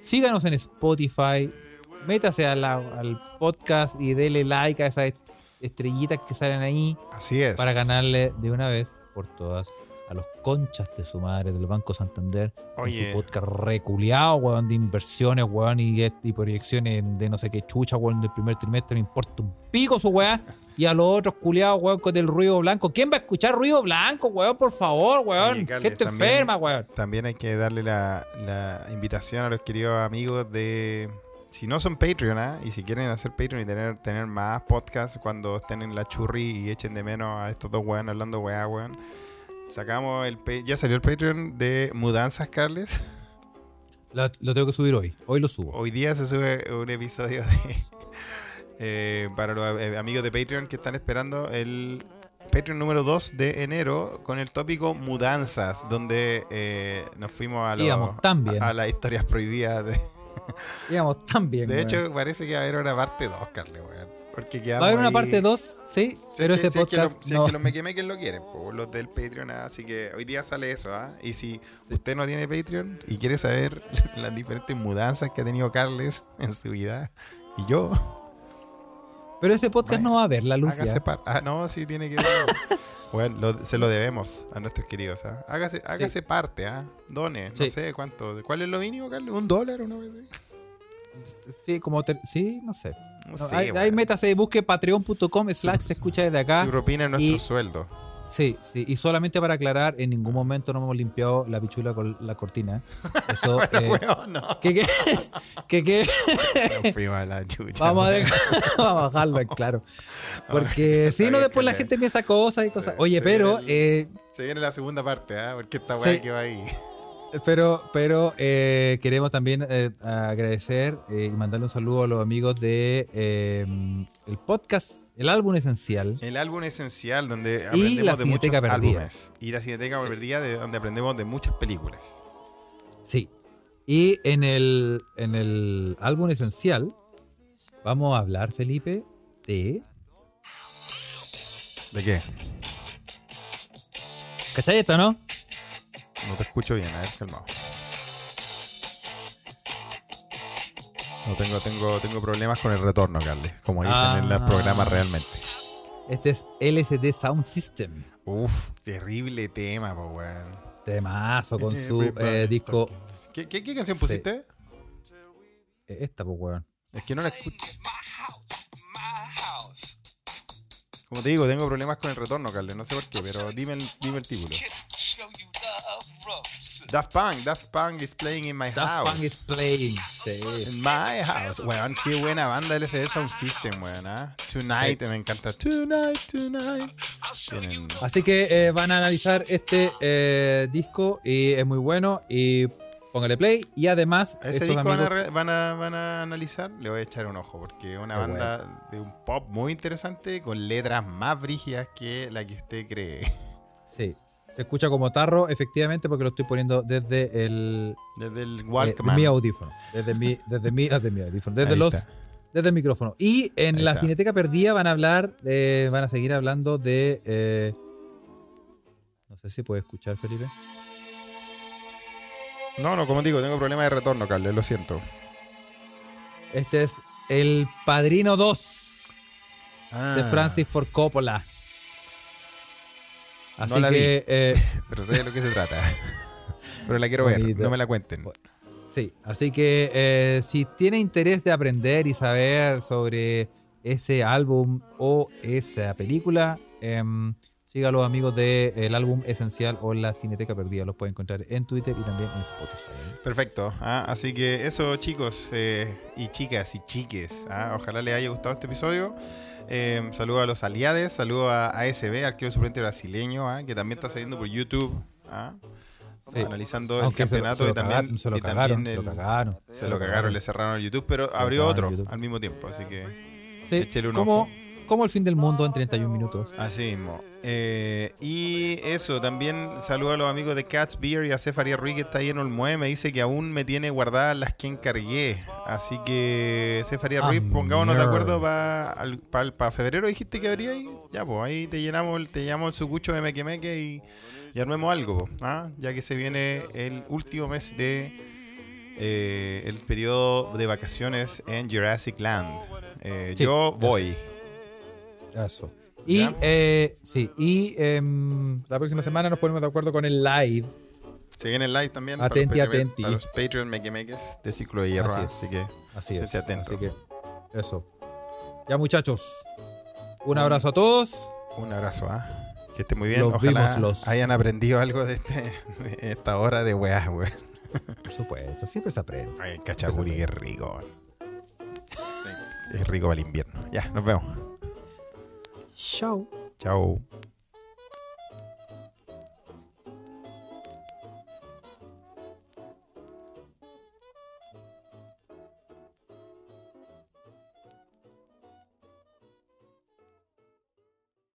síganos en Spotify, métase a la- al podcast y dele like a esas est- estrellitas que salen ahí Así es. para ganarle de una vez por todas a los conchas de su madre del Banco Santander con Oye. su podcast reculeado, weón, de inversiones, weón, y, y proyecciones de no sé qué chucha, weón, del primer trimestre, me importa un pico su weá. Y a los otros culiados, weón, con el ruido blanco. ¿Quién va a escuchar ruido blanco, weón? Por favor, weón. Oye, Carles, Gente también- enferma, weón. También hay que darle la, la invitación a los queridos amigos de. Si no son Patreon, ¿ah? y si quieren hacer Patreon y tener, tener más podcasts cuando estén en la churri y echen de menos a estos dos weón hablando weá, weón. Sacamos el. Ya salió el Patreon de Mudanzas, Carles. Lo, lo tengo que subir hoy. Hoy lo subo. Hoy día se sube un episodio de. eh, para los eh, amigos de Patreon que están esperando el Patreon número 2 de enero con el tópico Mudanzas, donde eh, nos fuimos a, los- Íbamos a las historias prohibidas. De, Digamos, tan bien, de hecho, parece que va a haber una parte 2, Carle, weón. Porque Va a haber una ahí- parte 2, sí, Si pero es que- ese si es que podcast lo- si no. es que los lo quieren, po, los del Patreon, ah, así que hoy día sale eso, ¿ah? Y si usted no tiene Patreon y quiere saber las diferentes mudanzas que ha tenido Carles en su vida y yo, Pero ese podcast no va a ver la luz Ah, no, sí tiene que ver. bueno, lo- se lo debemos a nuestros queridos, ¿ah? Hágase, hágase parte, ¿ah? Done, no sé cuánto. ¿Cuál es lo mínimo, Carles? ¿Un dólar una vez? Sí, como ter- sí, no sé. No No, sé, ahí, weón. ahí métase, busque patreon.com slash se escucha desde acá. Su propina es nuestro y- sueldo. Sí, sí. Y solamente para aclarar, en ningún momento no hemos limpiado la pichula con la cortina. Eso. eh, Weón, no. que, que, que, que- Nos fuimos a la chucha. vamos, a dejar- vamos a dejarlo en claro. Porque si no, después la gente piensa cosas y cosas. Se- Oye, se pero. viene eh, Se viene la segunda parte, ¿ah? Porque esta weá que va ahí. Pero, pero eh, queremos también eh, agradecer eh, y mandarle un saludo a los amigos de eh, el podcast, el álbum esencial. El álbum esencial donde Y aprendemos la de muchos Perdida. álbumes. Y la Cineteca Perdida de donde aprendemos de muchas películas. Sí. Y en el, en el álbum esencial vamos a hablar, Felipe, de ¿De qué? ¿Cachai esto, no? No te escucho bien, a ver, calmado. No tengo, tengo, tengo problemas con el retorno, Carly, como dicen en los Ah. programas realmente. Este es LSD Sound System. Uf, terrible tema, po, weón. Temazo con su eh, disco. ¿Qué, qué, qué canción pusiste? Esta, pues, weón. Es que no la escucho. Como te digo, tengo problemas con el retorno, Carly. No sé por qué, pero dime el, dime el título. Daft Punk, Daft Punk is playing in my Daft house. Punk is playing. Sí. In my house. Weón, qué buena banda LCD Sound System, weón. ¿ah? Tonight, me encanta. Tonight, tonight. Tienen- Así que eh, van a analizar este eh, disco y es muy bueno. Y póngale play. Y además, ¿A ese estos disco van a, amigos- re- van, a, van a analizar? Le voy a echar un ojo porque es una banda de un pop muy interesante con letras más brígidas que la que usted cree. Sí. Se escucha como tarro, efectivamente, porque lo estoy poniendo desde el Desde el eh, mi audífono. Desde mi, desde mi, desde mi audífono. Desde Ahí los. está. Desde el micrófono. Y en Ahí la está. Cineteca Perdida van a hablar, de- van a seguir hablando de. eh, no sé si puede escuchar, Felipe. No, no, como digo, tengo problemas de retorno, Carles, lo siento. Este es El Padrino 2 de Ah, Francis Ford Coppola. Así No la que, eh, Pero sé de lo que se trata. Pero la quiero ver, Bonito. no me la cuenten. sí, así que eh, si tiene interés de aprender y saber sobre ese álbum o esa película, em, siga a los amigos del álbum esencial o la Cineteca Perdida. Los puede encontrar en Twitter y también en Spotify. Perfecto. ah, Así que eso, chicos eh, y chicas y chiques. ah, Ojalá les haya gustado este episodio. Eh, saludo a los aliados, saludo a ASB, arquero suplente brasileño, ah, que también está saliendo por YouTube. ah, Sí. Analizando el Aunque se lo- campeonato se lo y también, cagaron, se lo y también cagaron, se lo el- cagaron. se lo cagaron, le cerraron el YouTube, pero abrió cagaron otro el al mismo tiempo, así que Sí, como el fin del mundo en 31 minutos. así mismo. Eh, y eso, también saludo a los amigos de Cats Beer y a Cefaria Ruiz que está ahí en Olmué, me dice que aún me tiene guardadas las que encargué. Así que Cefaria Ah, Ruiz, pongámonos de acuerdo para febrero, dijiste que habría ahí. Ya, pues ahí te llenamos, el- te llamamos el sucucho de Meque Meque y, y armemos algo, ¿ah? ya que se viene el último mes de eh, el periodo de vacaciones en Jurassic Land. Eh, Sí, yo voy. Eso. Y, eh, sí, y em, la próxima semana nos ponemos de acuerdo con el live. Se viene el live también. Atenti, para los, Patreon- atenti. Para los Patreon Mequemeques de Ciclo de Hierro. Así Así, que Así es. Atento. Así que, eso. Ya, muchachos. Un abrazo a todos. un abrazo, ¿ah? Que esté muy bien. Los Ojalá vimos los- hayan aprendido algo de, este, de esta hora de weá, weón. Por supuesto, siempre se aprende. Ay, cachapuri, qué rico. Es rico para el invierno. Ya, nos vemos. 笑，笑。